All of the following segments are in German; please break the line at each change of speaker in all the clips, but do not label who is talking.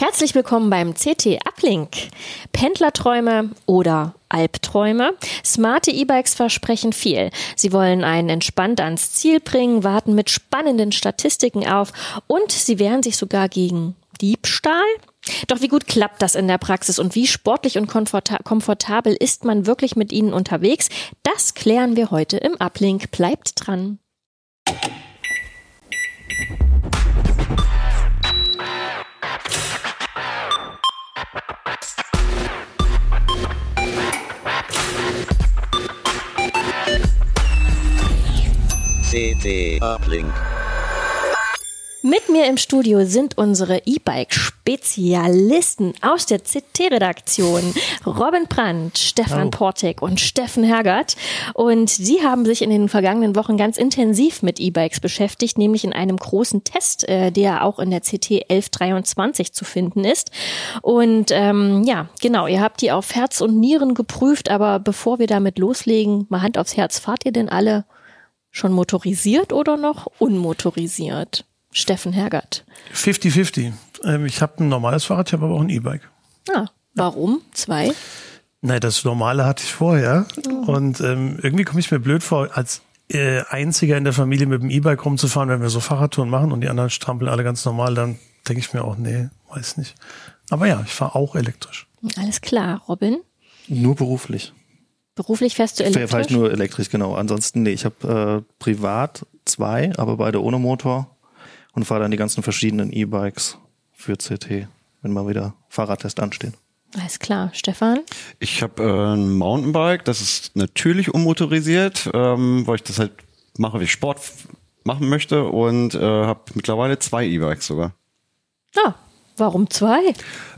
Herzlich willkommen beim CT Uplink. Pendlerträume oder Albträume. Smarte E-Bikes versprechen viel. Sie wollen einen entspannt ans Ziel bringen, warten mit spannenden Statistiken auf und sie wehren sich sogar gegen Diebstahl. Doch wie gut klappt das in der Praxis und wie sportlich und komfortabel ist man wirklich mit ihnen unterwegs? Das klären wir heute im Uplink. Bleibt dran.
CT Uplink.
Mit mir im Studio sind unsere E-Bike-Spezialisten aus der CT-Redaktion, Robin Brandt, Stefan oh. Portek und Steffen Hergert. Und sie haben sich in den vergangenen Wochen ganz intensiv mit E-Bikes beschäftigt, nämlich in einem großen Test, äh, der auch in der CT 1123 zu finden ist. Und ähm, ja, genau, ihr habt die auf Herz und Nieren geprüft, aber bevor wir damit loslegen, mal Hand aufs Herz, fahrt ihr denn alle Schon motorisiert oder noch unmotorisiert? Steffen Hergert.
50-50. Ähm, ich habe ein normales Fahrrad, ich habe aber auch ein E-Bike.
Ah, warum? Zwei?
Nein, das normale hatte ich vorher. Oh. Und ähm, irgendwie komme ich mir blöd vor, als äh, einziger in der Familie mit dem E-Bike rumzufahren, wenn wir so Fahrradtouren machen und die anderen strampeln alle ganz normal, dann denke ich mir auch, nee, weiß nicht. Aber ja, ich fahre auch elektrisch.
Alles klar, Robin?
Nur beruflich.
Beruflich fährst du elektrisch?
Fahre ich nur elektrisch, genau. Ansonsten, nee, ich habe äh, privat zwei, aber beide ohne Motor und fahre dann die ganzen verschiedenen E-Bikes für CT, wenn mal wieder Fahrradtest ansteht.
Alles klar. Stefan?
Ich habe äh, ein Mountainbike, das ist natürlich unmotorisiert, ähm, weil ich das halt mache, wie ich Sport machen möchte und äh, habe mittlerweile zwei E-Bikes sogar.
Ah, Warum zwei?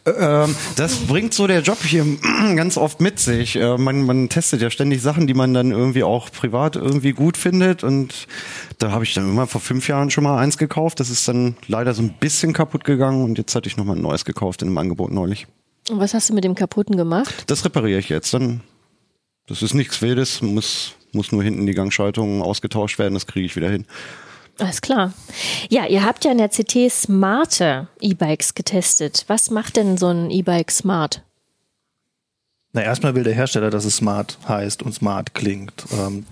Ähm, das bringt so der Job hier ganz oft mit sich. Äh, man, man testet ja ständig Sachen, die man dann irgendwie auch privat irgendwie gut findet. Und da habe ich dann immer vor fünf Jahren schon mal eins gekauft. Das ist dann leider so ein bisschen kaputt gegangen und jetzt hatte ich noch mal ein neues gekauft in einem Angebot neulich.
Und was hast du mit dem kaputten gemacht?
Das repariere ich jetzt. Dann, das ist nichts Wildes, muss, muss nur hinten die Gangschaltung ausgetauscht werden. Das kriege ich wieder hin.
Alles klar. Ja, ihr habt ja in der CT smarte E-Bikes getestet. Was macht denn so ein E-Bike smart?
Na, erstmal will der Hersteller, dass es smart heißt und smart klingt. Ähm,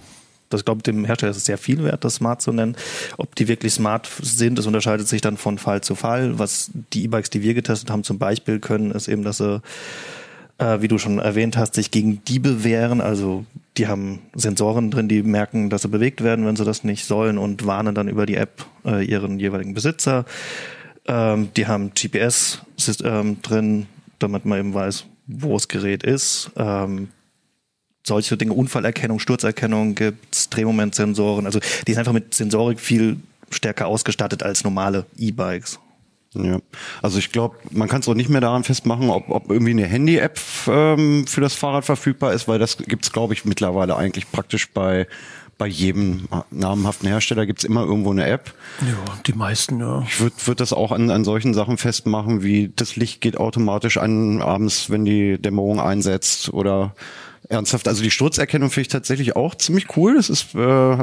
das glaube dem Hersteller ist es sehr viel wert, das smart zu nennen. Ob die wirklich smart sind, das unterscheidet sich dann von Fall zu Fall. Was die E-Bikes, die wir getestet haben, zum Beispiel können, ist eben, dass sie äh, wie du schon erwähnt hast, sich gegen Diebe wehren. Also die haben Sensoren drin, die merken, dass sie bewegt werden, wenn sie das nicht sollen und warnen dann über die App äh, ihren jeweiligen Besitzer. Ähm, die haben GPS ähm, drin, damit man eben weiß, wo das Gerät ist. Ähm, solche Dinge, Unfallerkennung, Sturzerkennung gibt's, Drehmomentsensoren. Also die sind einfach mit Sensorik viel stärker ausgestattet als normale E-Bikes.
Ja, also ich glaube, man kann es auch nicht mehr daran festmachen, ob, ob irgendwie eine Handy-App ähm, für das Fahrrad verfügbar ist, weil das gibt's glaube ich, mittlerweile eigentlich praktisch bei bei jedem namhaften Hersteller gibt's immer irgendwo eine App.
Ja, die meisten, ja.
Ich würde würd das auch an, an solchen Sachen festmachen, wie das Licht geht automatisch an abends, wenn die Dämmerung einsetzt oder Ernsthaft, also die Sturzerkennung finde ich tatsächlich auch ziemlich cool. Das ist äh,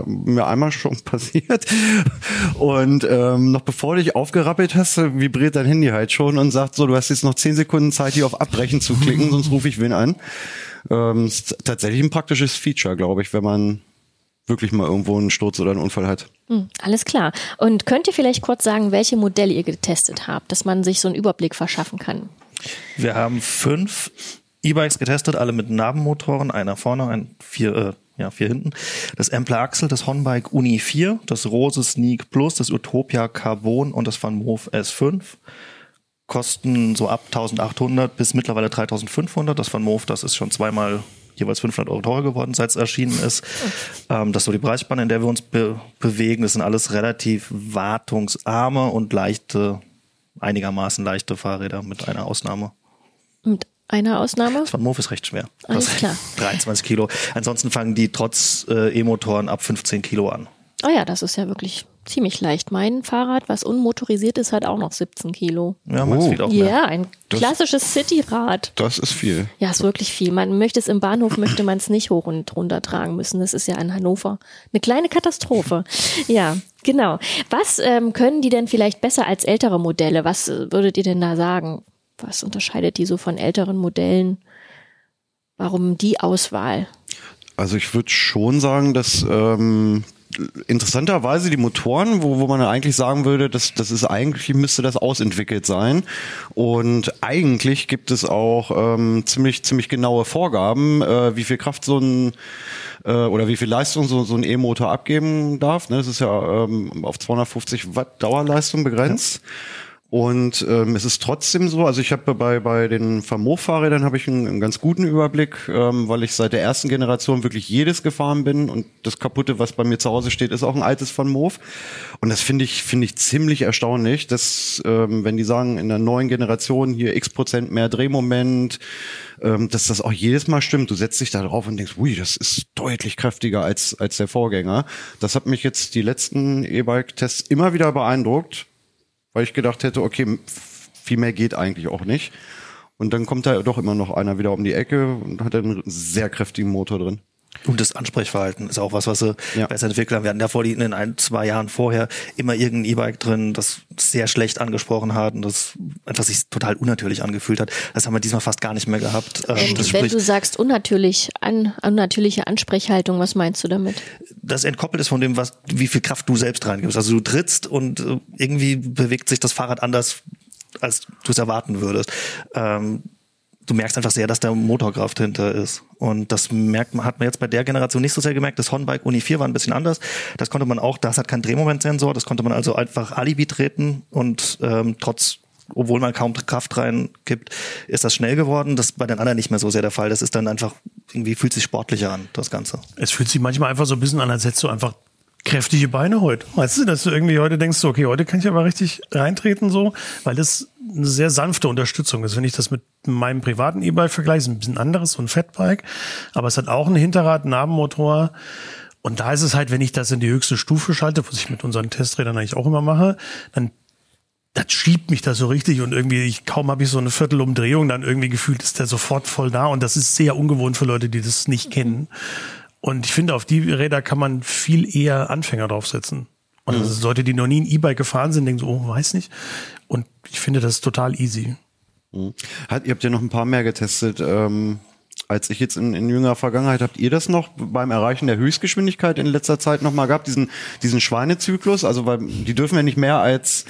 mir einmal schon passiert. Und ähm, noch bevor du dich aufgerappelt hast, vibriert dein Handy halt schon und sagt so, du hast jetzt noch zehn Sekunden Zeit, hier auf Abbrechen zu klicken, sonst rufe ich wen an. Ähm, ist tatsächlich ein praktisches Feature, glaube ich, wenn man wirklich mal irgendwo einen Sturz oder einen Unfall hat.
Hm, alles klar. Und könnt ihr vielleicht kurz sagen, welche Modelle ihr getestet habt, dass man sich so einen Überblick verschaffen kann?
Wir haben fünf E-Bikes getestet, alle mit Nabenmotoren, einer vorne, ein vier, äh, ja, vier hinten. Das Ampler Axel, das Honbike Uni 4, das Rose Sneak Plus, das Utopia Carbon und das Van Moof S5. Kosten so ab 1800 bis mittlerweile 3500. Das Van Moof, das ist schon zweimal jeweils 500 Euro teurer geworden, seit es erschienen ist. Ähm, das ist so die Preisspanne, in der wir uns be bewegen. Das sind alles relativ wartungsarme und leichte, einigermaßen leichte Fahrräder mit einer Ausnahme.
Mit eine Ausnahme?
Das Van Moof ist recht schwer.
Alles klar.
23 Kilo. Ansonsten fangen die trotz äh, E-Motoren ab 15 Kilo an.
Oh ja, das ist ja wirklich ziemlich leicht. Mein Fahrrad, was unmotorisiert ist, hat auch noch 17 Kilo.
Ja, man oh. viel auch
mehr. Ja, ein klassisches Cityrad.
Das ist viel.
Ja, ist wirklich viel. Man möchte es im Bahnhof, möchte man es nicht hoch und runter tragen müssen. Das ist ja in Hannover eine kleine Katastrophe. ja, genau. Was ähm, können die denn vielleicht besser als ältere Modelle? Was äh, würdet ihr denn da sagen? Was unterscheidet die so von älteren Modellen? Warum die Auswahl?
Also ich würde schon sagen, dass ähm, interessanterweise die Motoren, wo, wo man eigentlich sagen würde, dass das ist eigentlich müsste das ausentwickelt sein. Und eigentlich gibt es auch ähm, ziemlich ziemlich genaue Vorgaben, äh, wie viel Kraft so ein äh, oder wie viel Leistung so, so ein E-Motor abgeben darf. Ne? Das ist ja ähm, auf 250 Watt Dauerleistung begrenzt. Ja. Und ähm, es ist trotzdem so, also ich habe bei, bei den Vermo-Fahrrädern habe ich einen, einen, ganz guten Überblick, ähm, weil ich seit der ersten Generation wirklich jedes gefahren bin und das kaputte, was bei mir zu Hause steht, ist auch ein altes von Move. Und das finde ich, finde ich ziemlich erstaunlich, dass, ähm, wenn die sagen, in der neuen Generation hier x Prozent mehr Drehmoment, ähm, dass das auch jedes Mal stimmt. Du setzt dich da drauf und denkst, ui, das ist deutlich kräftiger als, als der Vorgänger. Das hat mich jetzt die letzten E-Bike-Tests immer wieder beeindruckt weil ich gedacht hätte, okay, viel mehr geht eigentlich auch nicht. Und dann kommt da doch immer noch einer wieder um die Ecke und hat einen sehr kräftigen Motor drin.
Und das Ansprechverhalten ist auch was, was sie ja. besser entwickelt haben. Wir hatten ja vor die, in ein, zwei Jahren vorher immer irgendein E-Bike drin, das sehr schlecht angesprochen hat und das einfach sich total unnatürlich angefühlt hat. Das haben wir diesmal fast gar nicht mehr gehabt.
Ähm, wenn, wenn du sagst unnatürlich, an, unnatürliche Ansprechhaltung, was meinst du damit?
Das entkoppelt ist von dem, was, wie viel Kraft du selbst reingibst. Also du trittst und äh, irgendwie bewegt sich das Fahrrad anders, als du es erwarten würdest. Ähm, du merkst einfach sehr, dass da Motorkraft hinter ist. Und das merkt man, hat man jetzt bei der Generation nicht so sehr gemerkt. Das Honbike Uni 4 war ein bisschen anders. Das konnte man auch, das hat keinen Drehmomentsensor, das konnte man also einfach Alibi treten und ähm, trotz obwohl man kaum Kraft reingibt, ist das schnell geworden. Das ist bei den anderen nicht mehr so sehr der Fall. Das ist dann einfach, irgendwie fühlt sich sportlicher an, das Ganze.
Es fühlt sich manchmal einfach so ein bisschen an, als hättest du einfach kräftige Beine heute. Weißt du, dass du irgendwie heute denkst, okay, heute kann ich aber richtig reintreten so, weil das eine sehr sanfte Unterstützung ist. Wenn ich das mit meinem privaten E-Bike vergleiche, ist ein bisschen anderes, so ein Fatbike, aber es hat auch ein Hinterrad, Nabenmotor. Und da ist es halt, wenn ich das in die höchste Stufe schalte, was ich mit unseren Testrädern eigentlich auch immer mache, dann das schiebt mich da so richtig und irgendwie, ich, kaum habe ich so eine Viertelumdrehung, dann irgendwie gefühlt ist der sofort voll da und das ist sehr ungewohnt für Leute, die das nicht kennen. Und ich finde, auf die Räder kann man viel eher Anfänger draufsetzen. Und also Leute, die noch nie ein E-Bike gefahren sind, denken so, oh, weiß nicht. Und ich finde das total easy.
Mhm. Hat, ihr habt ja noch ein paar mehr getestet. Ähm, als ich jetzt in, in jüngerer Vergangenheit, habt ihr das noch beim Erreichen der Höchstgeschwindigkeit in letzter Zeit noch mal gehabt, diesen, diesen Schweinezyklus? Also, weil die dürfen ja nicht mehr als,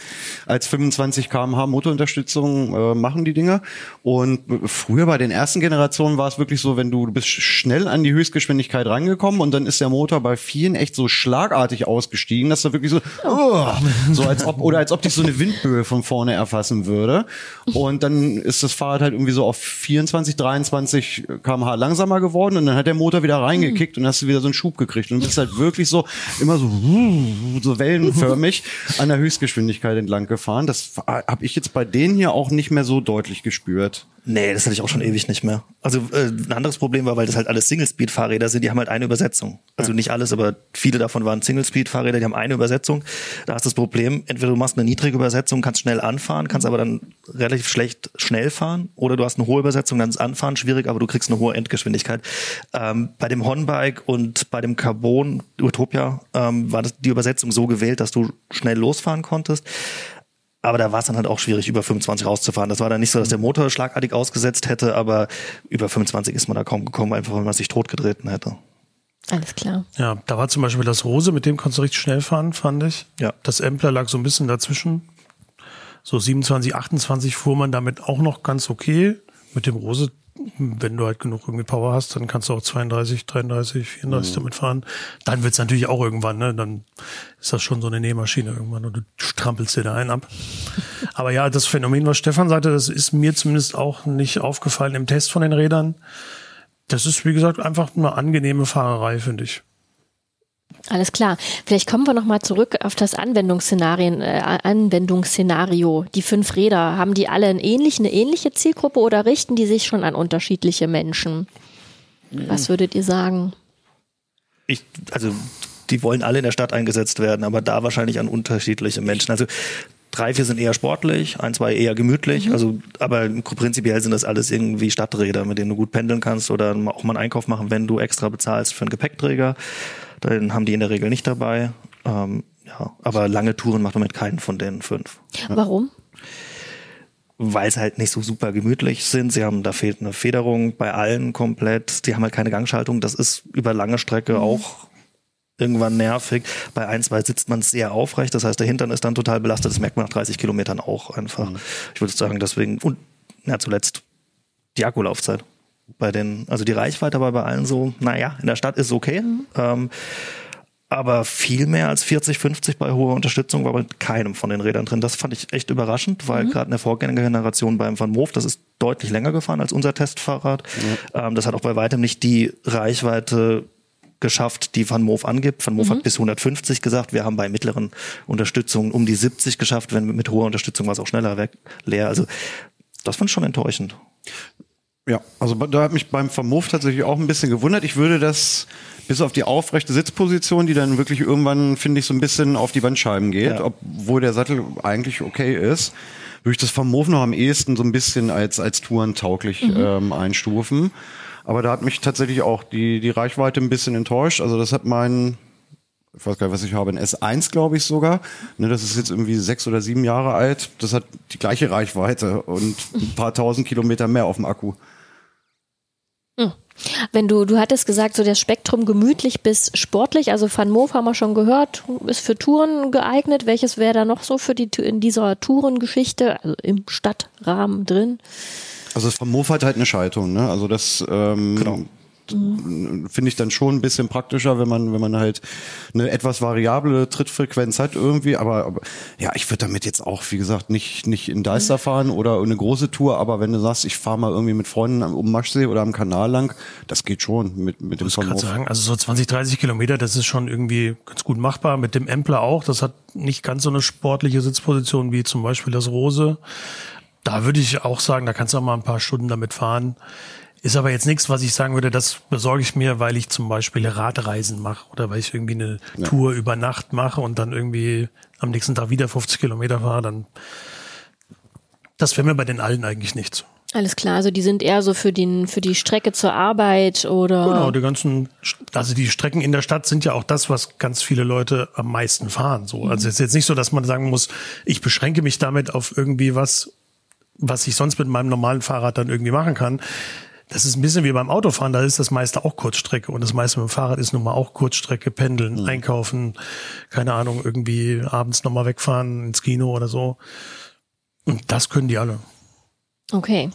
als 25 kmh Motorunterstützung äh, machen, die Dinger. Und früher bei den ersten Generationen war es wirklich so, wenn du, du bist schnell an die Höchstgeschwindigkeit rangekommen und dann ist der Motor bei vielen echt so schlagartig ausgestiegen, dass er wirklich so, oh, so als ob, oder als ob dich so eine Windböe von vorne erfassen würde. Und dann ist das Fahrrad halt irgendwie so auf 24, 23 kmh langsamer geworden und dann hat der Motor wieder reingekickt und hast du wieder so einen Schub gekriegt und bist halt wirklich so immer so so wellenförmig an der Höchstgeschwindigkeit entlang gefahren. Das habe ich jetzt bei denen hier auch nicht mehr so deutlich gespürt.
Nee, das hatte ich auch schon ewig nicht mehr. Also äh, ein anderes Problem war, weil das halt alles Single-Speed-Fahrräder sind, die haben halt eine Übersetzung. Also ja. nicht alles, aber viele davon waren Single-Speed-Fahrräder, die haben eine Übersetzung. Da hast du das Problem, entweder du machst eine niedrige Übersetzung, kannst schnell anfahren, kannst aber dann relativ schlecht schnell fahren, oder du hast eine hohe Übersetzung, dann ist Anfahren schwierig, aber du kriegst eine hohe Endgeschwindigkeit. Ähm, bei dem Honbike und bei dem Carbon Utopia ähm, war das die Übersetzung so gewählt, dass du schnell losfahren konntest. Aber da war es dann halt auch schwierig, über 25 rauszufahren. Das war dann nicht so, dass der Motor schlagartig ausgesetzt hätte, aber über 25 ist man da kaum gekommen, einfach weil man sich totgetreten hätte.
Alles klar.
Ja, da war zum Beispiel das Rose, mit dem konntest du richtig schnell fahren, fand ich. Ja. Das Ampler lag so ein bisschen dazwischen. So 27, 28 fuhr man damit auch noch ganz okay. Mit dem Rose wenn du halt genug irgendwie Power hast, dann kannst du auch 32, 33, 34 mhm. damit fahren. Dann wird's natürlich auch irgendwann, ne? Dann ist das schon so eine Nähmaschine irgendwann und du strampelst dir da einen ab. Aber ja, das Phänomen, was Stefan sagte, das ist mir zumindest auch nicht aufgefallen im Test von den Rädern. Das ist, wie gesagt, einfach eine angenehme Fahrerei, finde ich.
Alles klar. Vielleicht kommen wir nochmal zurück auf das Anwendungsszenarien, äh, Anwendungsszenario. Die fünf Räder, haben die alle ein ähnlich, eine ähnliche Zielgruppe oder richten die sich schon an unterschiedliche Menschen? Was würdet ihr sagen?
Ich, also die wollen alle in der Stadt eingesetzt werden, aber da wahrscheinlich an unterschiedliche Menschen. Also drei, vier sind eher sportlich, ein, zwei eher gemütlich. Mhm. Also, aber prinzipiell sind das alles irgendwie Stadträder, mit denen du gut pendeln kannst oder auch mal einen Einkauf machen, wenn du extra bezahlst für einen Gepäckträger. Den haben die in der Regel nicht dabei. Ähm, ja, aber lange Touren macht man mit keinen von den fünf.
Warum?
weil sie halt nicht so super gemütlich sind. Sie haben, da fehlt eine Federung bei allen komplett. Die haben halt keine Gangschaltung. Das ist über lange Strecke auch irgendwann nervig. Bei ein, zwei sitzt man sehr aufrecht. Das heißt, der Hintern ist dann total belastet. Das merkt man nach 30 Kilometern auch einfach. Ich würde sagen, deswegen, und ja, zuletzt die Akkulaufzeit. Bei den, also die Reichweite war bei allen so, naja, in der Stadt ist okay. Ähm, aber viel mehr als 40, 50 bei hoher Unterstützung war bei keinem von den Rädern drin. Das fand ich echt überraschend, weil gerade in der Vorgängergeneration beim Van Moof, das ist deutlich länger gefahren als unser Testfahrrad. Ähm, das hat auch bei weitem nicht die Reichweite geschafft, die Van Moof angibt. Van Moof hat bis 150 gesagt. Wir haben bei mittleren Unterstützungen um die 70 geschafft. Wenn mit hoher Unterstützung war es auch schneller weg, leer. Also das fand ich schon enttäuschend.
Ja, also da hat mich beim Vermove tatsächlich auch ein bisschen gewundert. Ich würde das bis auf die aufrechte Sitzposition, die dann wirklich irgendwann, finde ich, so ein bisschen auf die Bandscheiben geht,
Ja.
obwohl der Sattel eigentlich okay ist, würde ich das Vermove noch am ehesten so ein bisschen als, als tourentauglich ähm, einstufen. Aber da hat mich tatsächlich auch die, die Reichweite ein bisschen enttäuscht. Also das hat mein, ich weiß gar nicht, was ich habe, ein S1, glaube ich sogar. Ne, das ist jetzt irgendwie sechs oder sieben Jahre alt. Das hat die gleiche Reichweite und ein paar tausend Kilometer mehr auf dem Akku.
Wenn du, du hattest gesagt, so das Spektrum gemütlich bis sportlich, also Van Moof haben wir schon gehört, ist für Touren geeignet. Welches wäre da noch so für die in dieser Tourengeschichte, also im Stadtrahmen drin?
Also das Vermove hat halt eine Schaltung, ne? Also das ähm,
Genau.
Finde ich dann schon ein bisschen praktischer, wenn man, wenn man halt eine etwas variable Trittfrequenz hat irgendwie. Aber, aber ja, ich würde damit jetzt auch, wie gesagt, nicht, nicht in Deister fahren oder eine große Tour, aber wenn du sagst, ich fahre mal irgendwie mit Freunden am- um Maschsee oder am Kanal lang, das geht schon mit, mit dem Vermove.
sagen, also so 20, 30 Kilometer, das ist schon irgendwie ganz gut machbar. Mit dem Empler auch. Das hat nicht ganz so eine sportliche Sitzposition wie zum Beispiel das Rose. Da würde ich auch sagen, da kannst du auch mal ein paar Stunden damit fahren. Ist aber jetzt nichts, was ich sagen würde, das besorge ich mir, weil ich zum Beispiel Radreisen mache oder weil ich irgendwie eine Tour über Nacht mache und dann irgendwie am nächsten Tag wieder 50 Kilometer fahre, dann das wäre mir bei den allen eigentlich nichts.
Alles klar, also die sind eher so für den, für die Strecke zur Arbeit oder.
Genau, die ganzen, also die Strecken in der Stadt sind ja auch das, was ganz viele Leute am meisten fahren. So, also es ist jetzt nicht so, dass man sagen muss, ich beschränke mich damit auf irgendwie was, was ich sonst mit meinem normalen Fahrrad dann irgendwie machen kann. Das ist ein bisschen wie beim Autofahren, da ist das meiste auch Kurzstrecke und das meiste mit dem Fahrrad ist nun mal auch Kurzstrecke, pendeln, einkaufen, keine Ahnung, irgendwie abends nochmal wegfahren ins Kino oder so. Und das können die alle.
Okay.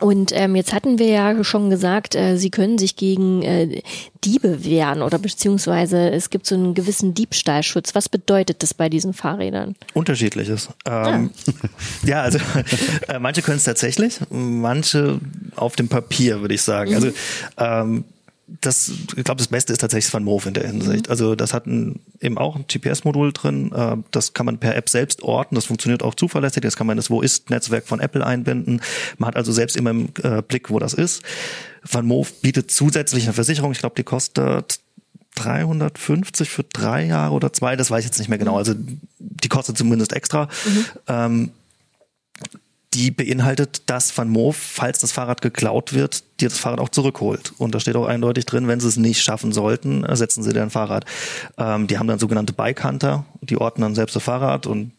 Und ähm, jetzt hatten wir ja schon gesagt, äh, sie können sich gegen äh, Diebe wehren oder beziehungsweise es gibt so einen gewissen Diebstahlschutz. Was bedeutet das bei diesen Fahrrädern?
Unterschiedliches. Ähm, ja, also äh, manche können es tatsächlich, manche auf dem Papier, würde ich sagen. Also ähm, das, ich glaube, das Beste ist tatsächlich Van Moof in der Hinsicht. Also das hat ein, eben auch ein GPS-Modul drin. Äh, das kann man per App selbst orten. Das funktioniert auch zuverlässig. Das kann man in das Wo ist-Netzwerk von Apple einbinden. Man hat also selbst immer im äh, Blick, wo das ist. Van Moof bietet zusätzlich eine Versicherung. Ich glaube, die kostet 350 für drei Jahre oder zwei, das weiß ich jetzt nicht mehr genau. Also die kostet zumindest extra. Ähm, die beinhaltet, dass Van Moof, falls das Fahrrad geklaut wird, dir das Fahrrad auch zurückholt. Und da steht auch eindeutig drin, wenn sie es nicht schaffen sollten, ersetzen sie dir ein Fahrrad. Ähm, die haben dann sogenannte Bike Hunter, die orten dann selbst das Fahrrad und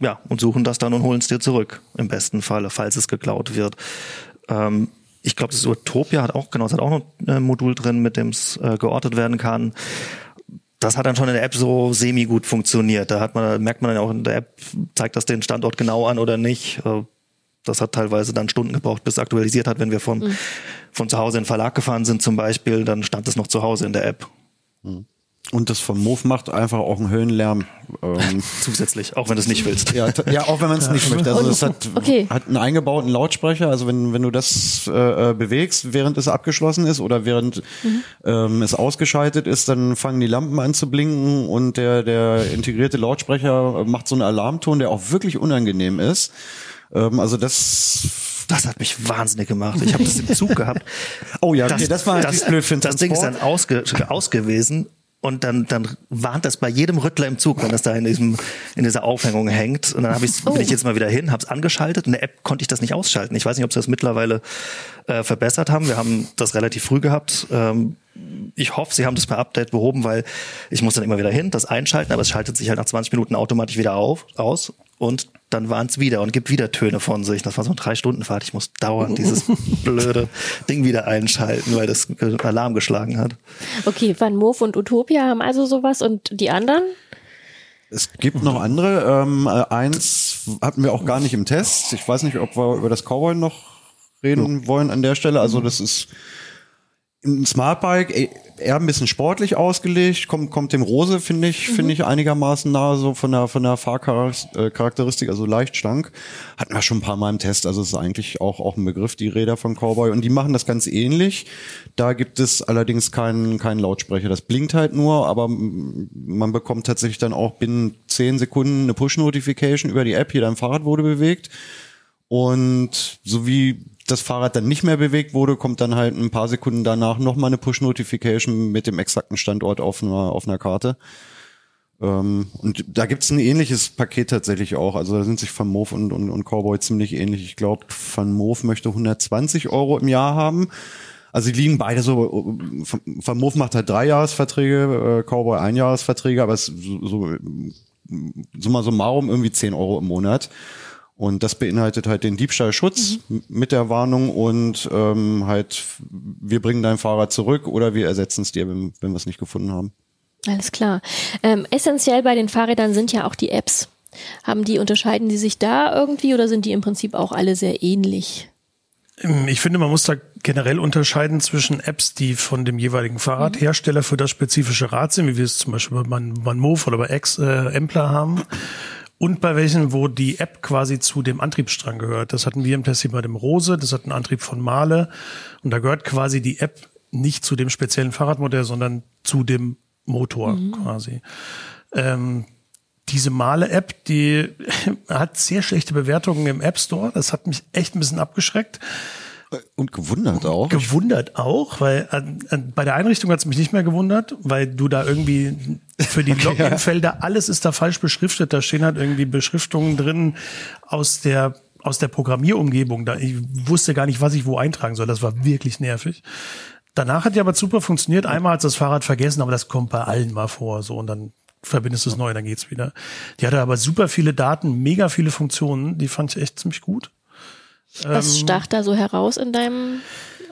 ja, und suchen das dann und holen es dir zurück, im besten Falle, falls es geklaut wird. Ähm, ich glaube, das Utopia hat auch, genau, es hat auch noch ein Modul drin, mit dem es äh, geortet werden kann. Das hat dann schon in der App so semi gut funktioniert. Da hat man, merkt man dann auch in der App, zeigt das den Standort genau an oder nicht. Äh, Das hat teilweise dann Stunden gebraucht, bis es aktualisiert hat. Wenn wir vom, von zu Hause in den Verlag gefahren sind zum Beispiel, dann stand es noch zu Hause in der App.
Und das Vermove macht einfach auch einen Höllenlärm. Ähm,
Zusätzlich, auch wenn du es nicht willst.
Ja, ja, auch wenn man es nicht möchte. Also es hat,
Okay.
hat einen eingebauten Lautsprecher. Also wenn, wenn du das äh, äh, bewegst, während es abgeschlossen ist oder während ähm, es ausgeschaltet ist, dann fangen die Lampen an zu blinken und der, der integrierte Lautsprecher macht so einen Alarmton, der auch wirklich unangenehm ist. Ähm, also das
Das hat mich wahnsinnig gemacht. Ich habe das im Zug gehabt.
Oh ja, okay, das war natürlich blöd für den
Das Ding ist dann ausge, aus gewesen und dann, dann warnt das bei jedem Rüttler im Zug, wenn das da in, diesem, in dieser Aufhängung hängt. Und dann hab ich's, bin ich jetzt mal wieder hin, habe es angeschaltet. In der App konnte ich das nicht ausschalten. Ich weiß nicht, ob sie das mittlerweile äh, verbessert haben. Wir haben das relativ früh gehabt. Ähm, ich hoffe, sie haben das per Update behoben, weil ich muss dann immer wieder hin, das einschalten, aber es schaltet sich halt nach 20 Minuten automatisch wieder auf, aus. Und dann waren es wieder und gibt wieder Töne von sich. Das war so eine drei Stunden Fahrt. Ich muss dauernd dieses blöde Ding wieder einschalten, weil das Alarm geschlagen hat.
Okay, Van Moof und Utopia haben also sowas und die anderen?
Es gibt noch andere. Ähm, äh, eins hatten wir auch gar nicht im Test. Ich weiß nicht, ob wir über das Cowboy noch reden wollen an der Stelle. Also das ist ein Smartbike eh, eher ein bisschen sportlich ausgelegt, kommt, kommt dem Rose, finde ich, mhm. finde ich einigermaßen nahe, so von der, von der Fahrcharakteristik, also leicht schlank. Hatten wir schon ein paar Mal im Test, also es ist eigentlich auch, auch ein Begriff, die Räder von Cowboy. Und die machen das ganz ähnlich. Da gibt es allerdings keinen, keinen Lautsprecher. Das blinkt halt nur, aber man bekommt tatsächlich dann auch binnen zehn Sekunden eine Push-Notification über die App, hier dein Fahrrad wurde bewegt. Und so wie das Fahrrad dann nicht mehr bewegt wurde, kommt dann halt ein paar Sekunden danach nochmal eine Push-Notification mit dem exakten Standort auf einer, auf einer Karte. Ähm, und da gibt's ein ähnliches Paket tatsächlich auch. Also da sind sich Van Moof und, und, und Cowboy ziemlich ähnlich. Ich glaube, Van Moof möchte 120 Euro im Jahr haben. Also die liegen beide so, Van Moof macht halt drei Jahresverträge, äh, Cowboy ein Jahresverträge, aber es so, so summa summarum irgendwie 10 Euro im Monat. Und das beinhaltet halt den Diebstahlschutz mhm. mit der Warnung und ähm, halt, wir bringen dein Fahrrad zurück oder wir ersetzen es dir, wenn, wenn wir es nicht gefunden haben.
Alles klar. Ähm, essentiell bei den Fahrrädern sind ja auch die Apps. Haben die, unterscheiden die sich da irgendwie oder sind die im Prinzip auch alle sehr ähnlich?
Ähm, ich finde, man muss da generell unterscheiden zwischen Apps, die von dem jeweiligen Fahrradhersteller für das spezifische Rad sind, wie wir es zum Beispiel bei Manmove oder bei Ex äh, Empler haben und bei welchen, wo die App quasi zu dem Antriebsstrang gehört. Das hatten wir im Test hier bei dem Rose, das hat einen Antrieb von Male und da gehört quasi die App nicht zu dem speziellen Fahrradmodell, sondern zu dem Motor mhm. quasi. Ähm, diese Male-App, die hat sehr schlechte Bewertungen im App Store. Das hat mich echt ein bisschen abgeschreckt.
Und gewundert auch.
Gewundert auch, weil an, an, bei der Einrichtung hat es mich nicht mehr gewundert, weil du da irgendwie für die okay, Login-Felder, alles ist da falsch beschriftet. Da stehen halt irgendwie Beschriftungen drin aus der aus der Programmierumgebung. Da, ich wusste gar nicht, was ich wo eintragen soll. Das war wirklich nervig. Danach hat die aber super funktioniert. Einmal hat das Fahrrad vergessen, aber das kommt bei allen mal vor. So und dann verbindest du es neu, dann geht's wieder. Die hatte aber super viele Daten, mega viele Funktionen. Die fand ich echt ziemlich gut.
Was ähm, stach da so heraus in deinem,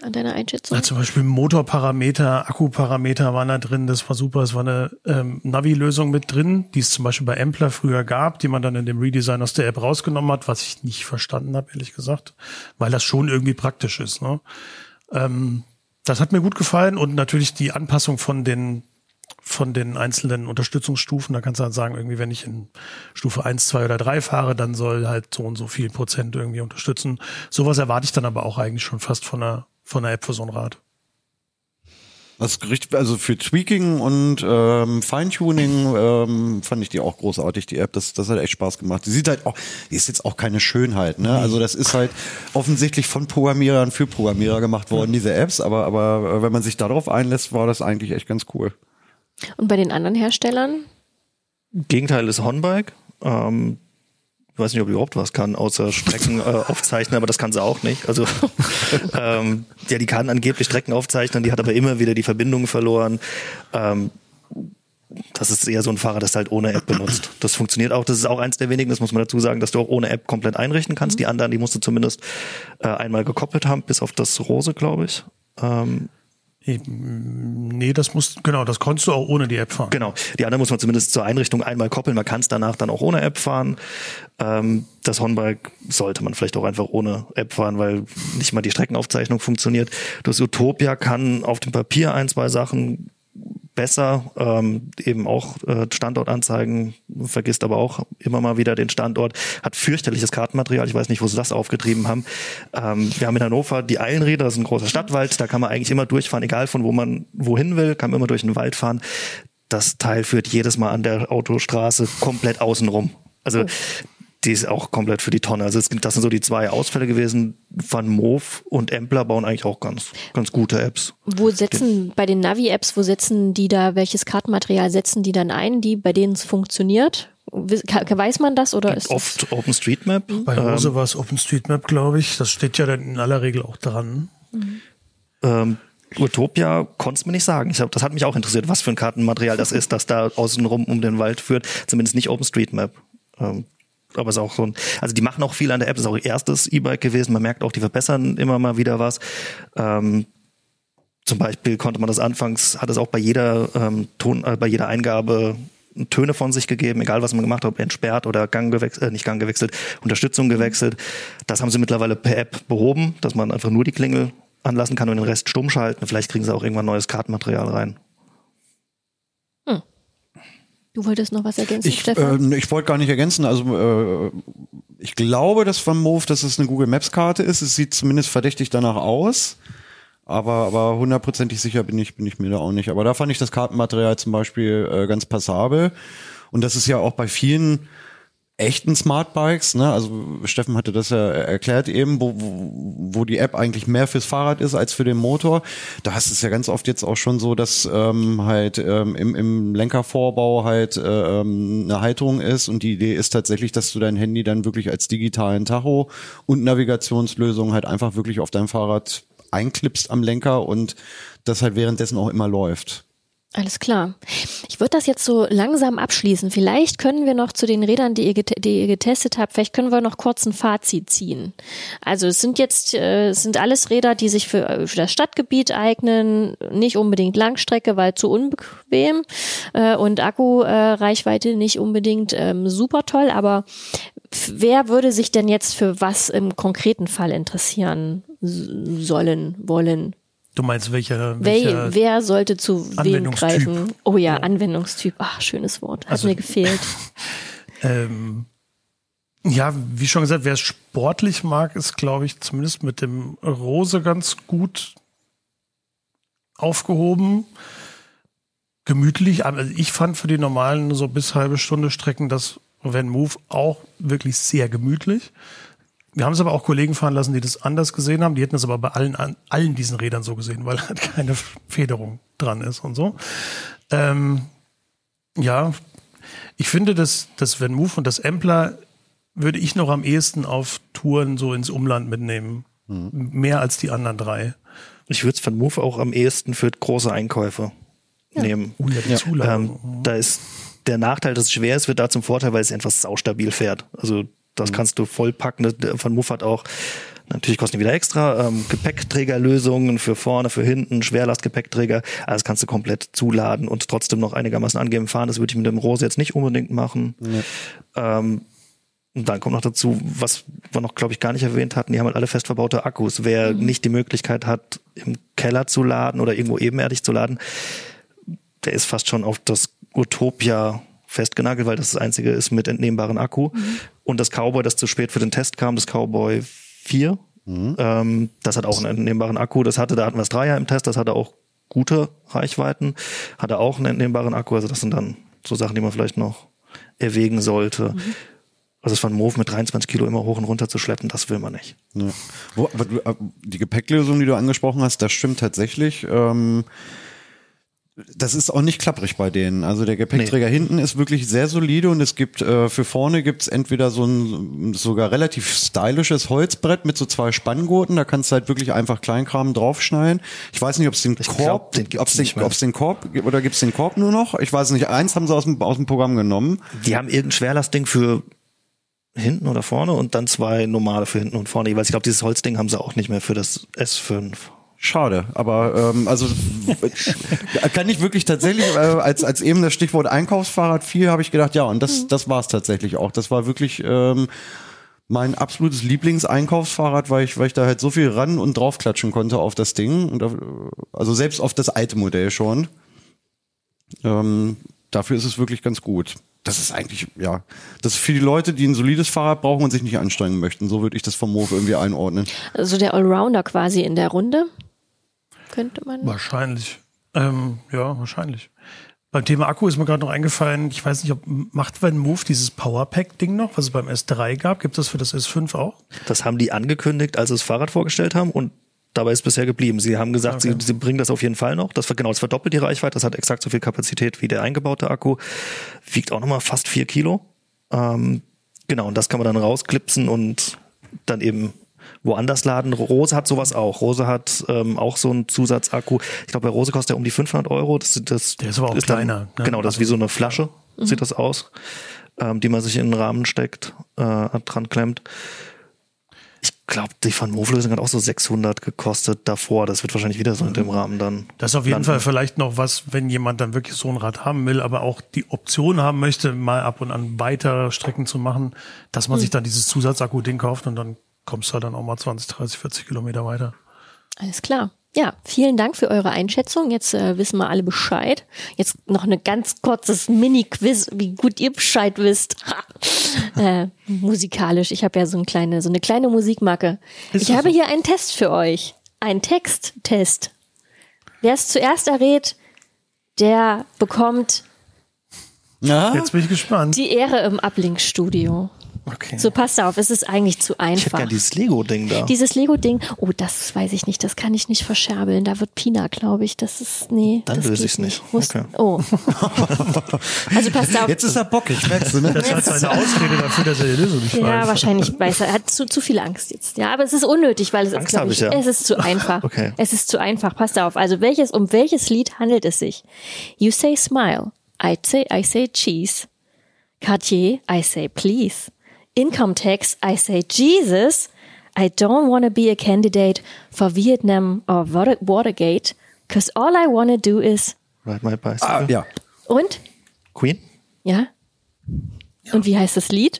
an deiner Einschätzung?
Ja, zum Beispiel Motorparameter, Akkuparameter waren da drin, das war super. Es war eine ähm, Navi-Lösung mit drin, die es zum Beispiel bei Ampler früher gab, die man dann in dem Redesign aus der App rausgenommen hat, was ich nicht verstanden habe, ehrlich gesagt, weil das schon irgendwie praktisch ist. Ne? Ähm, das hat mir gut gefallen und natürlich die Anpassung von den von den einzelnen Unterstützungsstufen. Da kannst du dann sagen, irgendwie, wenn ich in Stufe 1, 2 oder 3 fahre, dann soll halt so und so viel Prozent irgendwie unterstützen. Sowas erwarte ich dann aber auch eigentlich schon fast von einer, von einer App für so ein Rad.
Das Gericht, also für Tweaking und ähm, Feintuning ähm, fand ich die auch großartig, die App. Das, das hat echt Spaß gemacht. Die sieht halt auch, die ist jetzt auch keine Schönheit, ne? Also das ist halt offensichtlich von Programmierern für Programmierer gemacht worden, diese Apps, aber, aber äh, wenn man sich darauf einlässt, war das eigentlich echt ganz cool.
Und bei den anderen Herstellern?
Gegenteil ist Honbike. Ähm, ich weiß nicht, ob überhaupt was kann, außer Strecken äh, aufzeichnen, aber das kann sie auch nicht. Also ähm, ja, die kann angeblich Strecken aufzeichnen, die hat aber immer wieder die Verbindung verloren. Ähm, das ist eher so ein Fahrer, das halt ohne App benutzt. Das funktioniert auch. Das ist auch eins der wenigen, das muss man dazu sagen, dass du auch ohne App komplett einrichten kannst. Mhm. Die anderen, die musst du zumindest äh, einmal gekoppelt haben, bis auf das Rose, glaube ich. Ähm,
Nee, das muss, genau, das konntest du auch ohne die App fahren.
Genau. Die anderen muss man zumindest zur Einrichtung einmal koppeln. Man kann es danach dann auch ohne App fahren. Ähm, das Honbike sollte man vielleicht auch einfach ohne App fahren, weil nicht mal die Streckenaufzeichnung funktioniert. Das Utopia kann auf dem Papier ein, zwei Sachen besser, ähm, eben auch äh, Standortanzeigen, vergisst aber auch immer mal wieder den Standort, hat fürchterliches Kartenmaterial, ich weiß nicht, wo sie das aufgetrieben haben. Ähm, wir haben in Hannover die Eilenräder, das ist ein großer Stadtwald, da kann man eigentlich immer durchfahren, egal von wo man wohin will, kann man immer durch den Wald fahren. Das Teil führt jedes Mal an der Autostraße komplett außenrum. Also die ist auch komplett für die Tonne. Also es, das sind so die zwei Ausfälle gewesen. Van Moof und Empler bauen eigentlich auch ganz, ganz gute Apps.
Wo setzen, bei den Navi-Apps, wo setzen die da, welches Kartenmaterial setzen die dann ein, die, bei denen es funktioniert? Weiß man das oder ist
Oft das? OpenStreetMap.
Mhm. Bei Rose ähm, war es OpenStreetMap, glaube ich. Das steht ja dann in aller Regel auch dran.
Mhm. Ähm, Utopia konnte es mir nicht sagen. Ich hab, das hat mich auch interessiert, was für ein Kartenmaterial das ist, das da außenrum um den Wald führt. Zumindest nicht OpenStreetMap. Ähm, aber es ist auch so ein, also die machen auch viel an der App, das ist auch ihr erstes E-Bike gewesen. Man merkt auch, die verbessern immer mal wieder was. Ähm, zum Beispiel konnte man das anfangs, hat es auch bei jeder ähm, Ton, äh, bei jeder Eingabe Töne von sich gegeben, egal was man gemacht hat, ob entsperrt oder Gang gewechselt, äh, nicht Gang gewechselt, Unterstützung gewechselt. Das haben sie mittlerweile per App behoben, dass man einfach nur die Klingel anlassen kann und den Rest stumm schalten. Vielleicht kriegen sie auch irgendwann neues Kartenmaterial rein.
Du wolltest noch was ergänzen,
Ich,
Stefan?
äh, ich wollte gar nicht ergänzen. Also äh, ich glaube, dass von Move, dass es eine Google Maps Karte ist. Es sieht zumindest verdächtig danach aus. Aber, aber hundertprozentig sicher bin ich, bin ich mir da auch nicht. Aber da fand ich das Kartenmaterial zum Beispiel äh, ganz passabel. Und das ist ja auch bei vielen echten Smartbikes, ne? Also Steffen hatte das ja erklärt eben, wo, wo, die App eigentlich mehr fürs Fahrrad ist als für den Motor. Da hast es ja ganz oft jetzt auch schon so, dass ähm, halt ähm, im, im Lenkervorbau halt äh, ähm, eine Halterung ist und die Idee ist tatsächlich, dass du dein Handy dann wirklich als digitalen Tacho und Navigationslösung halt einfach wirklich auf dein Fahrrad einklippst am Lenker und das halt währenddessen auch immer läuft.
Alles klar. Ich würde das jetzt so langsam abschließen. Vielleicht können wir noch zu den Rädern, die ihr, die ihr getestet habt, vielleicht können wir noch kurz ein Fazit ziehen. Also es sind jetzt, äh, es sind alles Räder, die sich für, äh, für das Stadtgebiet eignen, nicht unbedingt Langstrecke, weil zu unbequem äh, und Akkureichweite nicht unbedingt ähm, super toll, aber wer würde sich denn jetzt für was im konkreten Fall interessieren sollen, wollen?
Du meinst, welcher,
Wer,
welcher
wer sollte zu wem greifen? Oh ja, Anwendungstyp. Ach, schönes Wort. Hat
Also-
mir gefehlt.
Ähm, ja, wie schon gesagt, wer es sportlich mag, ist, glaube ich, zumindest mit dem Rose ganz gut aufgehoben. Gemütlich. Also ich fand für die normalen so bis halbe Stunde Strecken das Van Move auch wirklich sehr gemütlich. Wir haben es aber auch Kollegen fahren lassen, die das anders gesehen haben. Die hätten es aber bei allen, an- allen diesen Rädern so gesehen, weil halt keine Federung dran ist und so. Ähm, ja, ich finde, dass das Van Move und das Empler würde ich noch am ehesten auf Touren so ins Umland mitnehmen. Mehr als die anderen drei.
Ich würde es von Move auch am ehesten für große Einkäufe nehmen.
Oh ja, die Zuladung.
Ähm, da ist der Nachteil, dass es schwer ist, wird da zum Vorteil, weil es einfach saustabil fährt. Also das kannst du vollpacken. Das- Von hat auch, natürlich kosten die wieder extra, ähm, Gepäckträgerlösungen für vorne, für hinten, Schwerlastgepäckträger. Alles kannst du komplett zuladen und trotzdem noch einigermaßen angeben fahren. Das würde ich mit dem Rose jetzt nicht unbedingt machen. Ähm, und dann kommt noch dazu, was wir noch, glaube ich, gar nicht erwähnt hatten, die haben halt alle fest verbaute Akkus. Wer nicht die Möglichkeit hat, im Keller zu laden oder irgendwo ebenerdig zu laden, der ist fast schon auf das Utopia festgenagelt, weil das das einzige ist mit entnehmbaren Akku. Und das Cowboy, das zu spät für den Test kam, das Cowboy 4, ähm, das hat auch einen entnehmbaren Akku. Das hatte, da hatten wir das Dreier im Test, das hatte auch gute Reichweiten, hatte auch einen entnehmbaren Akku. Also das sind dann so Sachen, die man vielleicht noch erwägen sollte. Also es von Move mit 23 Kilo immer hoch und runter zu schleppen, das will man nicht.
Ja. Wo, aber du, äh, die Gepäcklösung, die du angesprochen hast, das stimmt tatsächlich. Ähm, das ist auch nicht klapprig bei denen. Also der Gepäckträger hinten ist wirklich sehr solide und es gibt äh, für vorne gibt's entweder so ein sogar relativ stylisches Holzbrett mit so zwei Spanngurten. Da kannst du halt wirklich einfach Kleinkram draufschneiden. Ich weiß nicht, ob es den
Ich
Korb,
gibt's
ob's den, ob's den Korb gibt oder gibt's den Korb nur noch? Ich weiß nicht. Eins haben sie aus dem, aus dem Programm genommen.
Die haben irgendein Schwerlastding für hinten oder vorne und dann zwei normale für hinten und vorne jeweils. Ich glaube, dieses Holzding haben sie auch nicht mehr für das S5.
Schade, aber ähm, also kann ich wirklich tatsächlich äh, als als eben das Stichwort Einkaufsfahrrad viel habe ich gedacht, ja und das das war es tatsächlich auch. Das war wirklich ähm, mein absolutes Lieblingseinkaufsfahrrad, weil ich weil ich da halt so viel ran und draufklatschen konnte auf das Ding und auf, also selbst auf das alte Modell schon. Ähm, dafür ist es wirklich ganz gut. Das ist eigentlich, ja, das ist für die Leute, die ein solides Fahrrad brauchen und sich nicht anstrengen möchten. So würde ich das vom Move irgendwie einordnen.
Also der Allrounder quasi in der Runde. Könnte man.
Wahrscheinlich. Ähm, ja, wahrscheinlich. Beim Thema Akku ist mir gerade noch eingefallen, ich weiß nicht, ob macht Van Move dieses Powerpack-Ding noch, was es beim S3 gab? Gibt es das für das S5 auch?
Das haben die angekündigt, als sie das Fahrrad vorgestellt haben und dabei ist es bisher geblieben. Sie haben gesagt,
Okay.
sie, sie bringen das auf jeden Fall noch. Das genau, das verdoppelt die Reichweite. Das hat exakt so viel Kapazität wie der eingebaute Akku. Wiegt auch nochmal fast vier Kilo. Ähm, genau, und das kann man dann rausklipsen und dann woanders laden. Rose hat sowas auch. Rose hat ähm, auch so einen Zusatzakku. Ich glaube, bei Rose kostet er um die 500 Euro. Das, das
Der ist aber auch
dann,
kleiner, ne?
Genau, das ist wie so eine Flasche, sieht das aus. ähm, die man sich in den Rahmen steckt, äh, dran klemmt. Ich glaube, die Van Moof-Lösung hat auch so 600 gekostet davor. Das wird wahrscheinlich wieder so in dem Rahmen dann.
Das ist auf jeden
landen.
Fall vielleicht noch was, wenn jemand dann wirklich so ein Rad haben will, aber auch die Option haben möchte, mal ab und an weitere Strecken zu machen, dass man sich dann dieses Zusatzakku-Ding kauft und dann kommst du halt dann auch mal 20, 30, 40 Kilometer weiter.
Alles klar. Ja, vielen Dank für eure Einschätzung. Jetzt äh, wissen wir alle Bescheid. Jetzt noch ein ganz kurzes Mini-Quiz, wie gut ihr Bescheid wisst. Äh, musikalisch. Ich habe ja so eine kleine, so eine kleine Musikmarke.
Ist
ich habe
so?
hier einen Test für euch. Ein Texttest. Wer es zuerst errät, der bekommt
Ja,
Jetzt bin ich gespannt.
die Ehre im Uplink-Studio.
Okay.
So, passt auf, es ist eigentlich zu
Ich hätte
einfach.
gerne dieses Lego-Ding da.
Dieses Lego-Ding, oh, das weiß ich nicht, das kann ich nicht verscherbeln. Da wird Pina, glaube ich. Das ist, nee.
Dann löse
geht
ich's nicht.
Muss,
Okay.
Oh. also passt auf.
jetzt ist er bockig, merkst du, ne?
Das ist halt eine Ausrede dafür, dass er die Lösung nicht
ja,
weiß.
wahrscheinlich weiß er. Er hat zu, zu viel Angst jetzt. Ja, aber es ist unnötig, weil es
Angst
ist, ich,
ich ja.
es ist zu einfach.
Okay.
Es ist zu einfach. Passt auf. Also welches, um welches Lied handelt es sich? You say smile. I say, I say cheese. Cartier, I say please. Income tax, I say Jesus. I don't want to be a candidate for Vietnam or Water- Watergate, cause all I want to do is
Ride my bicycle.
Ah, ja.
und
Queen?
ja. Und wie heißt das Lied?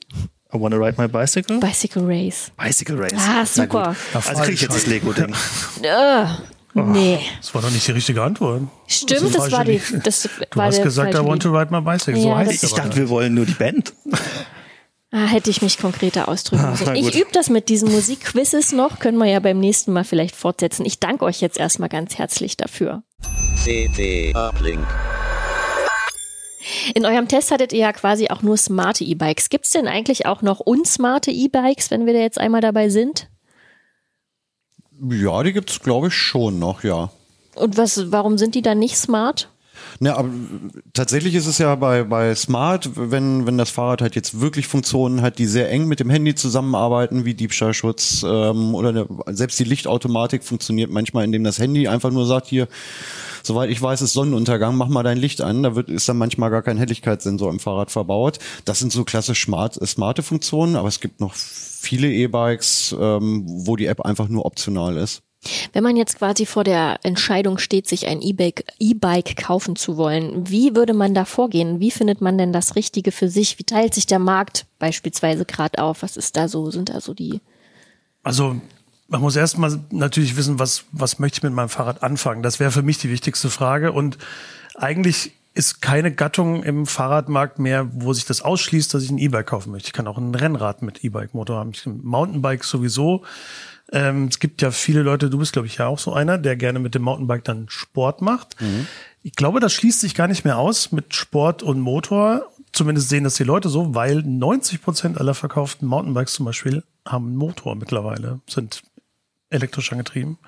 I wanna ride my bicycle?
Bicycle Race.
Bicycle Race.
Ah, super.
Also
fahr
krieg ich jetzt das Lego-Ding.
Äh, nee.
Das war doch nicht die richtige Antwort.
Stimmt,
ist
das war die. Das
Du
war
hast gesagt, I want to ride my bicycle. So
Ja,
heißt
das-
es
Ich dachte, wir wollen nur die Band.
Ah, hätte ich mich konkreter ausdrücken
Ach,
müssen. Ich übe das mit diesen Musikquizzes noch, können wir ja beim nächsten Mal vielleicht fortsetzen. Ich danke euch jetzt erstmal ganz herzlich dafür.
CT Uplink.
In eurem Test hattet ihr ja quasi auch nur smarte E-Bikes. Gibt's denn eigentlich auch noch unsmarte E-Bikes, wenn wir da jetzt einmal dabei sind?
Ja, die gibt's, glaube ich, schon noch, ja.
Und was, warum sind die dann nicht smart?
Ja, aber tatsächlich ist es ja bei, bei Smart, wenn, wenn das Fahrrad halt jetzt wirklich Funktionen hat, die sehr eng mit dem Handy zusammenarbeiten, wie Diebstahlschutz ähm, oder eine, selbst die Lichtautomatik funktioniert manchmal, indem das Handy einfach nur sagt, hier, soweit ich weiß, ist Sonnenuntergang, mach mal dein Licht an. Da wird, ist dann manchmal gar kein Helligkeitssensor im Fahrrad verbaut. Das sind so klassisch smart, smarte Funktionen, aber es gibt noch viele E-Bikes, ähm, wo die App einfach nur optional ist.
Wenn man jetzt quasi vor der Entscheidung steht, sich ein E-Bike kaufen zu wollen, wie würde man da vorgehen? Wie findet man denn das Richtige für sich? Wie teilt sich der Markt beispielsweise gerade auf? Was ist da so? Sind da so die?
Also man muss erstmal natürlich wissen, was, was möchte ich mit meinem Fahrrad anfangen. Das wäre für mich die wichtigste Frage. Und eigentlich ist keine Gattung im Fahrradmarkt mehr, wo sich das ausschließt, dass ich ein E-Bike kaufen möchte. Ich kann auch ein Rennrad mit E-Bike-Motor haben. Ich kann Mountainbike sowieso. Ähm, es gibt ja viele Leute, du bist, glaube ich, ja auch so einer, der gerne mit dem Mountainbike dann Sport macht. Ich glaube, das schließt sich gar nicht mehr aus mit Sport und Motor. Zumindest sehen das die Leute so, weil 90 Prozent aller verkauften Mountainbikes zum Beispiel haben einen Motor mittlerweile, sind elektrisch angetrieben.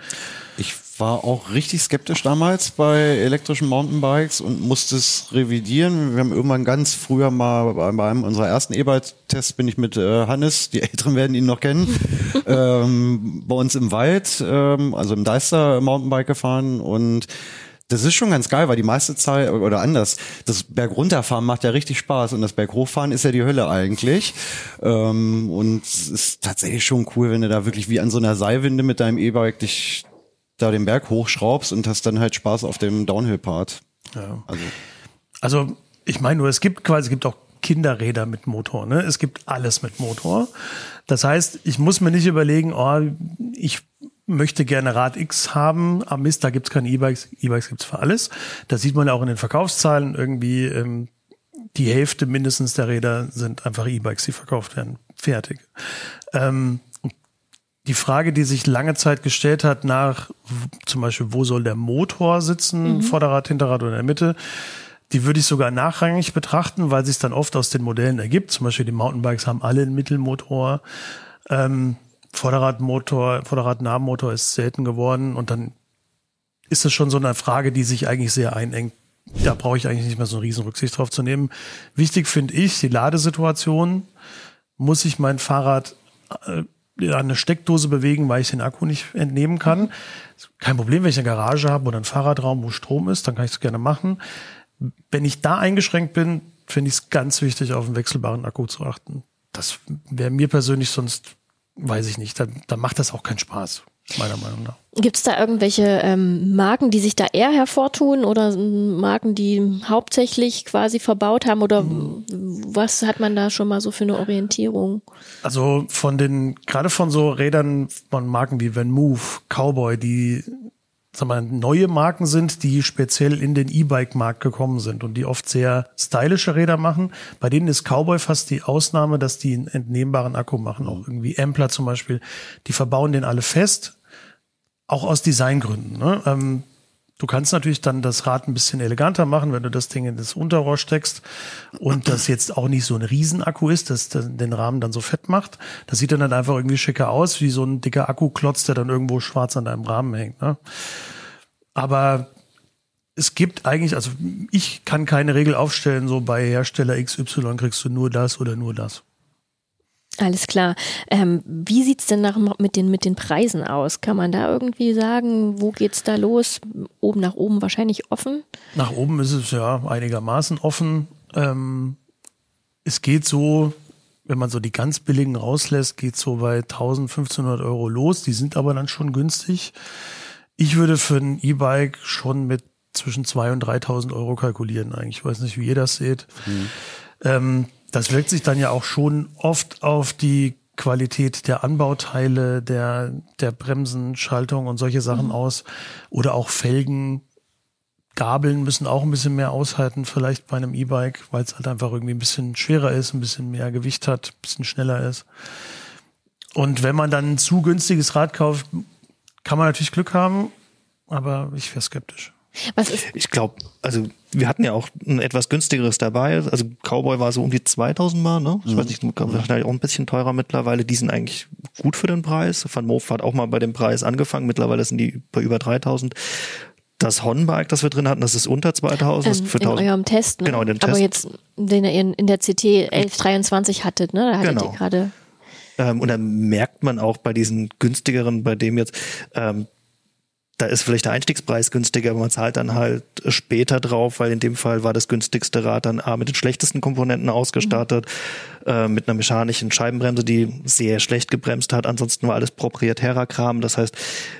Ich war auch richtig skeptisch damals bei elektrischen Mountainbikes und musste es revidieren. Wir haben irgendwann ganz früher mal bei einem unserer ersten E-Bike-Tests bin ich mit äh, Hannes, die Älteren werden ihn noch kennen, ähm, bei uns im Wald, ähm, also im Deister Mountainbike gefahren und das ist schon ganz geil, weil die meiste Zeit, oder anders, das Bergunterfahren macht ja richtig Spaß und das Berghochfahren ist ja die Hölle eigentlich. Ähm, und es ist tatsächlich schon cool, wenn du da wirklich wie an so einer Seilwinde mit deinem E-Bike dich da den Berg hochschraubst und hast dann halt Spaß auf dem Downhill-Part.
Ja.
Also,
Also ich meine nur, es gibt quasi, es gibt auch Kinderräder mit Motor, ne? Es gibt alles mit Motor. Das heißt, ich muss mir nicht überlegen, oh, ich möchte gerne Rad X haben. Am Mist, da gibt's keine E-Bikes. E-Bikes gibt's für alles. Das sieht man ja auch in den Verkaufszahlen. Irgendwie ähm, die Hälfte mindestens der Räder sind einfach E-Bikes, die verkauft werden. Fertig. Ähm, die Frage, die sich lange Zeit gestellt hat nach zum Beispiel, wo soll der Motor sitzen, Vorderrad, Hinterrad oder in der Mitte, die würde ich sogar nachrangig betrachten, weil sich dann oft aus den Modellen ergibt. Zum Beispiel die Mountainbikes haben alle einen Mittelmotor. Ähm, Vorderradmotor, Vorderradnahmotor ist selten geworden und dann ist es schon so eine Frage, die sich eigentlich sehr einengt. Da brauche ich eigentlich nicht mehr so eine riesen Rücksicht drauf zu nehmen. Wichtig finde ich die Ladesituation. Muss ich mein Fahrrad äh, eine Steckdose bewegen, weil ich den Akku nicht entnehmen kann? Kein Problem, wenn ich eine Garage habe oder einen Fahrradraum, wo Strom ist, dann kann ich es gerne machen. Wenn ich da eingeschränkt bin, finde ich es ganz wichtig, auf einen wechselbaren Akku zu achten. Das wäre mir persönlich sonst, weiß ich nicht, da, da macht das auch keinen Spaß, meiner Meinung nach.
Gibt es da irgendwelche ähm, Marken, die sich da eher hervortun oder Marken, die hauptsächlich quasi verbaut haben oder was hat man da schon mal so für eine Orientierung?
Also von den, gerade von so Rädern von Marken wie Van Move, Cowboy, die sag mal, neue Marken sind, die speziell in den E-Bike-Markt gekommen sind und die oft sehr stylische Räder machen. Bei denen ist Cowboy fast die Ausnahme, dass die einen entnehmbaren Akku machen. Auch irgendwie Ampler zum Beispiel. Die verbauen den alle fest, auch aus Designgründen. Ne? Ähm, du kannst natürlich dann das Rad ein bisschen eleganter machen, wenn du das Ding in das Unterrohr steckst und das jetzt auch nicht so ein Riesenakku ist, das den Rahmen dann so fett macht. Das sieht dann halt einfach irgendwie schicker aus, wie so ein dicker Akkuklotz, der dann irgendwo schwarz an deinem Rahmen hängt. Ne? Aber es gibt eigentlich, also ich kann keine Regel aufstellen, so bei Hersteller XY kriegst du nur das oder nur das.
Alles klar. Ähm, wie sieht's denn nach, mit, den, mit den Preisen aus? Kann man da irgendwie sagen, wo geht's da los? Oben nach oben wahrscheinlich offen?
Nach oben ist es ja einigermaßen offen. Ähm, es geht so, wenn man so die ganz billigen rauslässt, geht so bei 1000, 1500 Euro los. Die sind aber dann schon günstig. Ich würde für ein E-Bike schon mit zwischen 2.000 und 3.000 Euro kalkulieren eigentlich. Ich weiß nicht, wie ihr das seht. Mhm. Ähm, das wirkt sich dann ja auch schon oft auf die Qualität der Anbauteile, der, der Bremsen, Schaltung und solche Sachen mhm. aus. Oder auch Felgen, Gabeln müssen auch ein bisschen mehr aushalten, vielleicht bei einem E-Bike, weil es halt einfach irgendwie ein bisschen schwerer ist, ein bisschen mehr Gewicht hat, ein bisschen schneller ist. Und wenn man dann ein zu günstiges Rad kauft, kann man natürlich Glück haben, aber ich wäre skeptisch.
Was ist? Ich glaube, also wir hatten ja auch ein etwas günstigeres dabei. Also Cowboy war so um die 2000 Mal, ne? Ich mhm. weiß nicht, wahrscheinlich auch ein bisschen teurer mittlerweile. Die sind eigentlich gut für den Preis. Van Moof hat auch mal bei dem Preis angefangen. Mittlerweile sind die bei über 3000. Das Honbike, das wir drin hatten, das ist unter 2000.
Ähm, in eurem Test, ne? Genau, in dem Test. Aber jetzt, den ihr in, in der CT 1123 hattet, ne? Da hattet genau. ihr gerade
ähm, und dann merkt man auch bei diesen günstigeren, bei dem jetzt, ähm, da ist vielleicht der Einstiegspreis günstiger, aber man zahlt dann halt später drauf, weil in dem Fall war das günstigste Rad dann A, mit den schlechtesten Komponenten ausgestattet, mhm. äh, mit einer mechanischen Scheibenbremse, die sehr schlecht gebremst hat. Ansonsten war alles proprietärer Kram. Das heißt,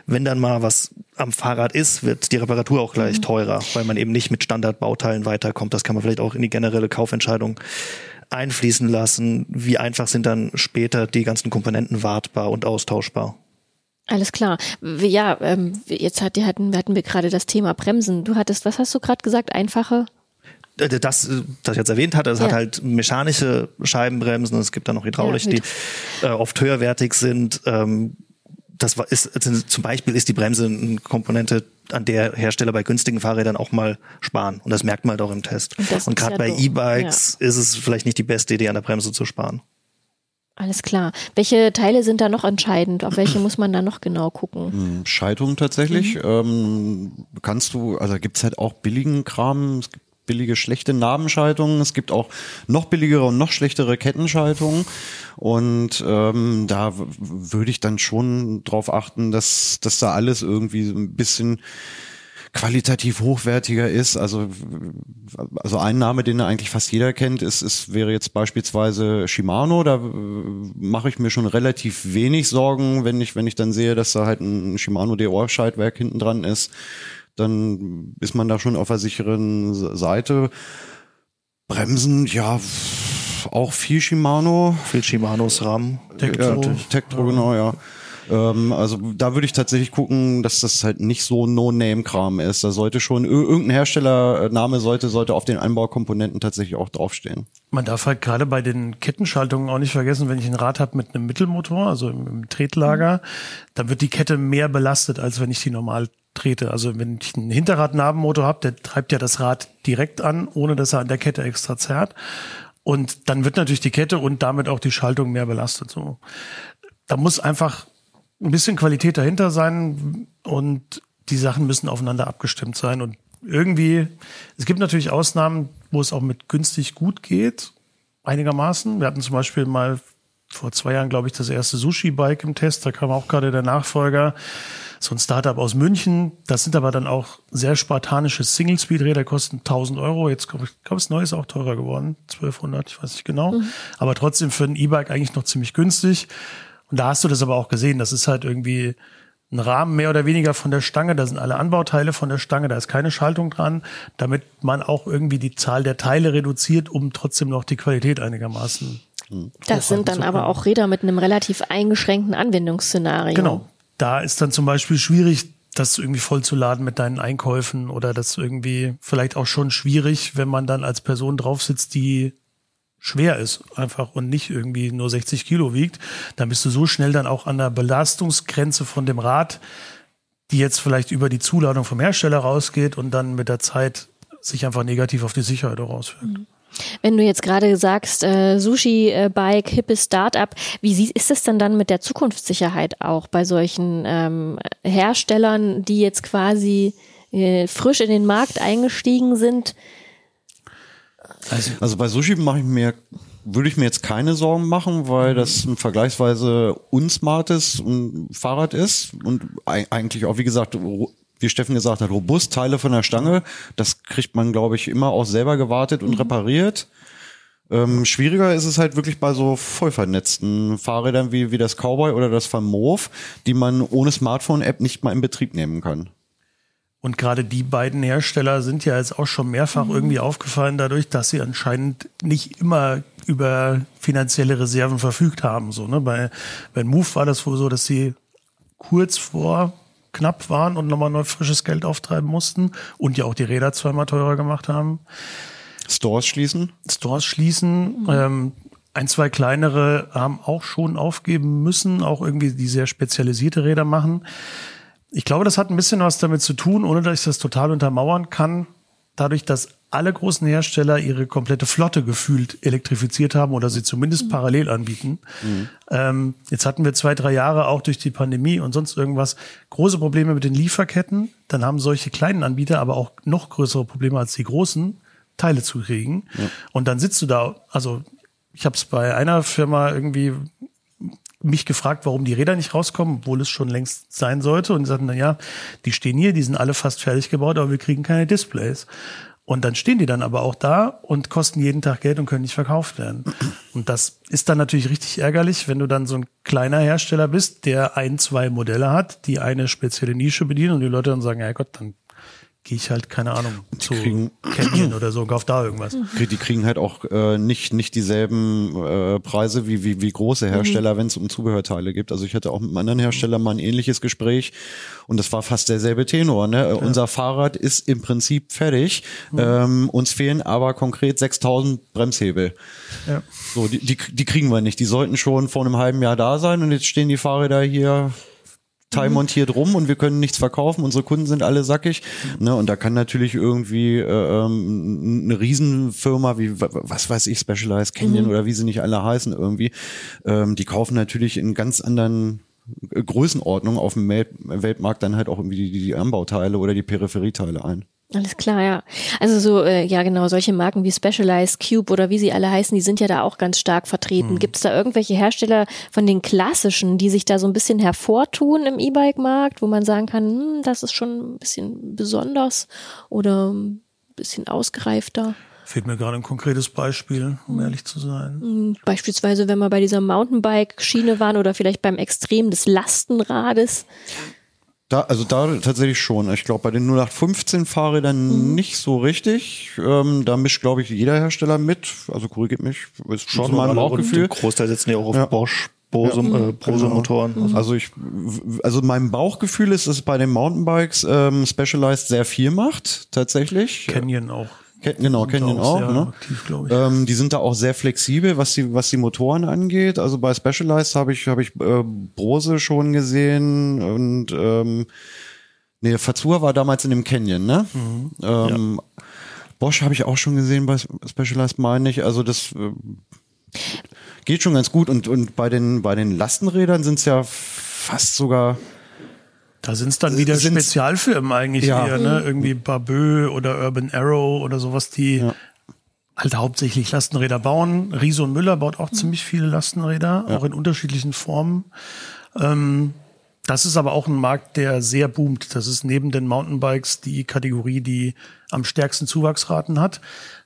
wenn dann mal was am Fahrrad ist, wird die Reparatur auch gleich mhm. teurer, weil man eben nicht mit Standardbauteilen weiterkommt. Das kann man vielleicht auch in die generelle Kaufentscheidung einfließen lassen. Wie einfach sind dann später die ganzen Komponenten wartbar und austauschbar?
Alles klar. Ja, ähm, jetzt hat, hatten, hatten wir gerade das Thema Bremsen. Du hattest, was hast du gerade gesagt? Einfache?
Äh, das, äh, das ich jetzt erwähnt hatte, es ja. hat halt mechanische Scheibenbremsen, es gibt dann noch hydraulische, ja, die äh, oft höherwertig sind. Ähm, das ist zum Beispiel ist die Bremse eine Komponente, an der Hersteller bei günstigen Fahrrädern auch mal sparen. Und das merkt man halt auch im Test. Und, und gerade ja bei E-Bikes ist es vielleicht nicht die beste Idee, an der Bremse zu sparen.
Alles klar. Welche Teile sind da noch entscheidend? Auf welche muss man da noch genau gucken?
Hm, Schaltung tatsächlich. Mhm. Ähm, kannst du, also gibt's halt auch billigen Kram. Es gibt billige, schlechte Nabenschaltungen. Es gibt auch noch billigere und noch schlechtere Kettenschaltungen. Und ähm, da würde ich dann schon drauf achten, dass, dass da alles irgendwie so ein bisschen qualitativ hochwertiger ist. Also, also ein Name, den eigentlich fast jeder kennt, ist, ist wäre jetzt beispielsweise Shimano. Da mache ich mir schon relativ wenig Sorgen, wenn ich, wenn ich dann sehe, dass da halt ein Shimano DOR-Schaltwerk hinten dran ist. Dann ist man da schon auf der sicheren Seite. Bremsen, ja, auch viel Shimano.
Viel Shimanos RAM.
Tektro. Ja, Tektro, genau, ja. Ähm, also da würde ich tatsächlich gucken, dass das halt nicht so No-Name-Kram ist. Da sollte schon irgendein Herstellername sollte, sollte auf den Einbaukomponenten tatsächlich auch draufstehen.
Man darf halt gerade bei den Kettenschaltungen auch nicht vergessen, wenn ich ein Rad habe mit einem Mittelmotor, also im, im Tretlager, mhm. dann wird die Kette mehr belastet, als wenn ich die normal trete. Also wenn ich einen Hinterradnabenmotor habe, der treibt ja das Rad direkt an, ohne dass er an der Kette extra zerrt. Und dann wird natürlich die Kette und damit auch die Schaltung mehr belastet. So, da muss einfach ein bisschen Qualität dahinter sein und die Sachen müssen aufeinander abgestimmt sein. Und irgendwie, es gibt natürlich Ausnahmen, wo es auch mit günstig gut geht, einigermaßen. Wir hatten zum Beispiel mal vor zwei Jahren, glaube ich, das erste Sushi-Bike im Test. Da kam auch gerade der Nachfolger. So ein Startup aus München. Das sind aber dann auch sehr spartanische Single-Speed-Räder, kosten 1000 Euro. Jetzt glaube ich, glaube das neue ist auch teurer geworden. 1200, ich weiß nicht genau. Aber trotzdem für ein E-Bike eigentlich noch ziemlich günstig. Und da hast du das aber auch gesehen. Das ist halt irgendwie ein Rahmen mehr oder weniger von der Stange. Da sind alle Anbauteile von der Stange. Da ist keine Schaltung dran, damit man auch irgendwie die Zahl der Teile reduziert, um trotzdem noch die Qualität einigermaßen.
Das sind dann aber auch Räder mit einem relativ eingeschränkten Anwendungsszenario.
Genau. Da ist dann zum Beispiel schwierig, das irgendwie vollzuladen mit deinen Einkäufen oder das irgendwie vielleicht auch schon schwierig, wenn man dann als Person drauf sitzt, die schwer ist einfach und nicht irgendwie nur 60 Kilo wiegt, dann bist du so schnell dann auch an der Belastungsgrenze von dem Rad, die jetzt vielleicht über die Zuladung vom Hersteller rausgeht und dann mit der Zeit sich einfach negativ auf die Sicherheit auch auswirkt.
Wenn du jetzt gerade sagst, äh, Sushi-Bike, hippes Start-up, wie sie- ist es denn dann mit der Zukunftssicherheit auch bei solchen ähm, Herstellern, die jetzt quasi äh, frisch in den Markt eingestiegen sind?
Also bei Sushi mache ich mir, würde ich mir jetzt keine Sorgen machen, weil das ein vergleichsweise unsmartes Fahrrad ist und ei- eigentlich auch, wie gesagt, wie Steffen gesagt hat, robust Teile von der Stange. Das kriegt man, glaube ich, immer auch selber gewartet und repariert. Ähm, schwieriger ist es halt wirklich bei so voll vernetzten Fahrrädern wie, wie das Cowboy oder das Van Moof, die man ohne Smartphone-App nicht mal in Betrieb nehmen kann.
Und gerade die beiden Hersteller sind ja jetzt auch schon mehrfach irgendwie aufgefallen dadurch, dass sie anscheinend nicht immer über finanzielle Reserven verfügt haben. So, ne? Bei, bei Move war das wohl so, dass sie kurz vor knapp waren und nochmal neu frisches Geld auftreiben mussten und ja auch die Räder zweimal teurer gemacht haben.
Stores schließen.
Stores schließen. Ähm, ein, zwei kleinere haben auch schon aufgeben müssen, auch irgendwie die sehr spezialisierte Räder machen. Ich glaube, das hat ein bisschen was damit zu tun, ohne dass ich das total untermauern kann. Dadurch, dass alle großen Hersteller ihre komplette Flotte gefühlt elektrifiziert haben oder sie zumindest parallel anbieten. Ähm, jetzt hatten wir zwei, drei Jahre auch durch die Pandemie und sonst irgendwas große Probleme mit den Lieferketten. Dann haben solche kleinen Anbieter aber auch noch größere Probleme als die großen, Teile zu kriegen. Und dann sitzt du da, also ich habe es bei einer Firma irgendwie mich gefragt, warum die Räder nicht rauskommen, obwohl es schon längst sein sollte. Und die sagten, na ja, die stehen hier, die sind alle fast fertig gebaut, aber wir kriegen keine Displays. Und dann stehen die dann aber auch da und kosten jeden Tag Geld und können nicht verkauft werden. Und das ist dann natürlich richtig ärgerlich, wenn du dann so ein kleiner Hersteller bist, der ein, zwei Modelle hat, die eine spezielle Nische bedienen und die Leute dann sagen, ja Gott, dann gehe ich halt, keine Ahnung, zu
kriegen-
Canyon oder so und kauf da irgendwas.
Die kriegen halt auch äh, nicht nicht dieselben äh, Preise wie wie, wie große Hersteller, wenn es um Zubehörteile geht. Also ich hatte auch mit einem anderen Hersteller mal ein ähnliches Gespräch und das war fast derselbe Tenor. Ne? Äh, Unser Fahrrad ist im Prinzip fertig, ähm, uns fehlen aber konkret 6000 Bremshebel.
Ja.
So, die, die, die kriegen wir nicht. Die sollten schon vor einem halben Jahr da sein und jetzt stehen die Fahrräder hier teilmontiert rum und wir können nichts verkaufen, unsere Kunden sind alle sackig. Ne, und da kann natürlich irgendwie äh, ähm, eine Riesenfirma wie, wa- was weiß ich, Specialized Canyon oder wie sie nicht alle heißen irgendwie, ähm, die kaufen natürlich in ganz anderen äh, Größenordnungen auf dem Wel- Weltmarkt dann halt auch irgendwie die, die Anbauteile oder die Peripherieteile ein.
Alles klar, ja. Also so, äh, ja genau, solche Marken wie Specialized, Cube oder wie sie alle heißen, die sind ja da auch ganz stark vertreten. Gibt es da irgendwelche Hersteller von den klassischen, die sich da so ein bisschen hervortun im E-Bike-Markt, wo man sagen kann, hm, das ist schon ein bisschen besonders oder ein bisschen ausgereifter?
Fehlt mir gerade ein konkretes Beispiel, um ehrlich zu sein.
Hm, Beispielsweise, wenn wir bei dieser Mountainbike-Schiene waren oder vielleicht beim Extrem des Lastenrades.
Da, also da tatsächlich schon. Ich glaube, bei den 0815 Fahrrädern nicht so richtig. Ähm, da mischt, glaube ich, jeder Hersteller mit. Also korrigiert mich. Ist schon mein
alle-
Bauchgefühl.
Großteil setzen ja auch auf
Ja.
Bosch, Bose, äh, Bose Motoren. Also
Also ich, also mein Bauchgefühl ist, dass es bei den Mountainbikes ähm, Specialized sehr viel macht, tatsächlich.
Canyon auch.
Genau, Canyon auch.
sehr
Ne?
aktiv, ich.
Ähm, die sind da auch sehr flexibel, was die, was die Motoren angeht. Also bei Specialized habe ich, habe ich äh, Brose schon gesehen und ähm, nee, Fazua war damals in dem Canyon, ne? Ähm, Bosch habe ich auch schon gesehen bei Specialized, meine ich. Also das äh, geht schon ganz gut. Und, und bei den, bei den Lastenrädern sind es ja fast sogar
Da sind es dann wieder
Sind's-
Spezialfirmen eigentlich
Ja.
eher, ne? Irgendwie Babö oder Urban Arrow oder sowas, die
Ja.
halt hauptsächlich Lastenräder bauen. Riese und Müller baut auch ziemlich viele Lastenräder, auch in unterschiedlichen Formen. Ähm, das ist aber auch ein Markt, der sehr boomt. Das ist neben den Mountainbikes die Kategorie, die am stärksten Zuwachsraten hat.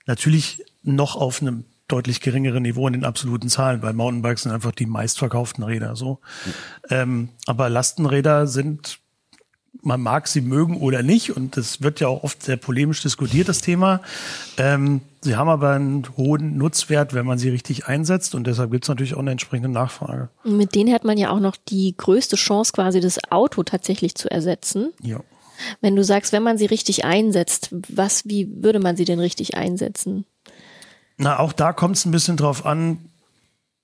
Natürlich noch auf einem deutlich geringeren Niveau in den absoluten Zahlen, weil Mountainbikes sind einfach die meistverkauften Räder. So, ähm, aber Lastenräder sind man mag sie mögen oder nicht, und das wird ja auch oft sehr polemisch diskutiert, das Thema. Ähm, sie haben aber einen hohen Nutzwert, wenn man sie richtig einsetzt, und deshalb gibt es natürlich auch eine entsprechende Nachfrage.
Mit denen hat man ja auch noch die größte Chance, quasi das Auto tatsächlich zu ersetzen.
Ja.
Wenn du sagst, wenn man sie richtig einsetzt, was, wie würde man sie denn richtig einsetzen?
Na, auch da kommt es ein bisschen drauf an,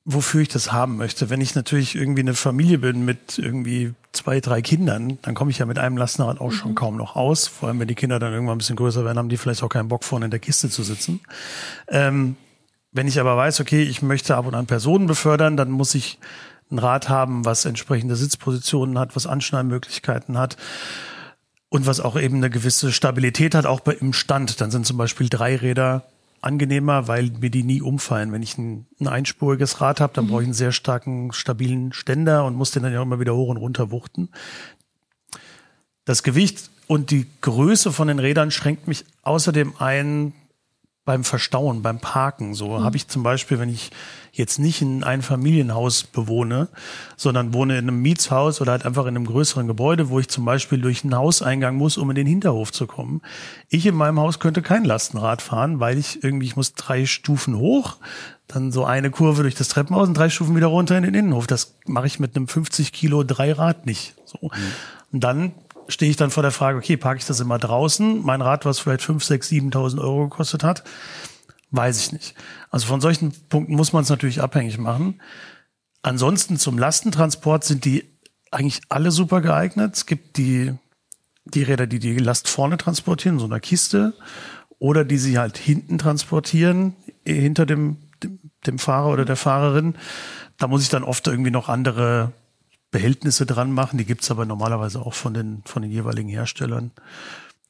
wofür ich das haben möchte. Wenn ich natürlich irgendwie eine Familie bin mit irgendwie zwei, drei Kindern, dann komme ich ja mit einem Lastenrad auch schon kaum noch aus. Vor allem, wenn die Kinder dann irgendwann ein bisschen größer werden, haben die vielleicht auch keinen Bock vorne in der Kiste zu sitzen. Ähm, wenn ich aber weiß, okay, ich möchte ab und an Personen befördern, dann muss ich ein Rad haben, was entsprechende Sitzpositionen hat, was Anschnallmöglichkeiten hat und was auch eben eine gewisse Stabilität hat, auch bei, im Stand. Dann sind zum Beispiel drei Räder angenehmer, weil mir die nie umfallen. Wenn ich ein, ein einspuriges Rad habe, dann brauche ich einen sehr starken, stabilen Ständer und muss den dann ja immer wieder hoch und runter wuchten. Das Gewicht und die Größe von den Rädern schränkt mich außerdem ein beim Verstauen, beim Parken. So habe ich zum Beispiel, wenn ich jetzt nicht in ein Familienhaus bewohne, sondern wohne in einem Mietshaus oder halt einfach in einem größeren Gebäude, wo ich zum Beispiel durch einen Hauseingang muss, um in den Hinterhof zu kommen. Ich in meinem Haus könnte kein Lastenrad fahren, weil ich irgendwie, ich muss drei Stufen hoch, dann so eine Kurve durch das Treppenhaus und drei Stufen wieder runter in den Innenhof. Das mache ich mit einem 50 Kilo Dreirad nicht. So. Und dann stehe ich dann vor der Frage, okay, parke ich das immer draußen? Mein Rad, was vielleicht 5, 6, 7.000 Euro gekostet hat, weiß ich nicht. Also von solchen Punkten muss man es natürlich abhängig machen. Ansonsten zum Lastentransport sind die eigentlich alle super geeignet. Es gibt die, die Räder, die die Last vorne transportieren, so einer Kiste, oder die sie halt hinten transportieren, hinter dem, dem, dem Fahrer oder der Fahrerin. Da muss ich dann oft irgendwie noch andere Behältnisse dran machen. Die gibt's aber normalerweise auch von den, von den jeweiligen Herstellern.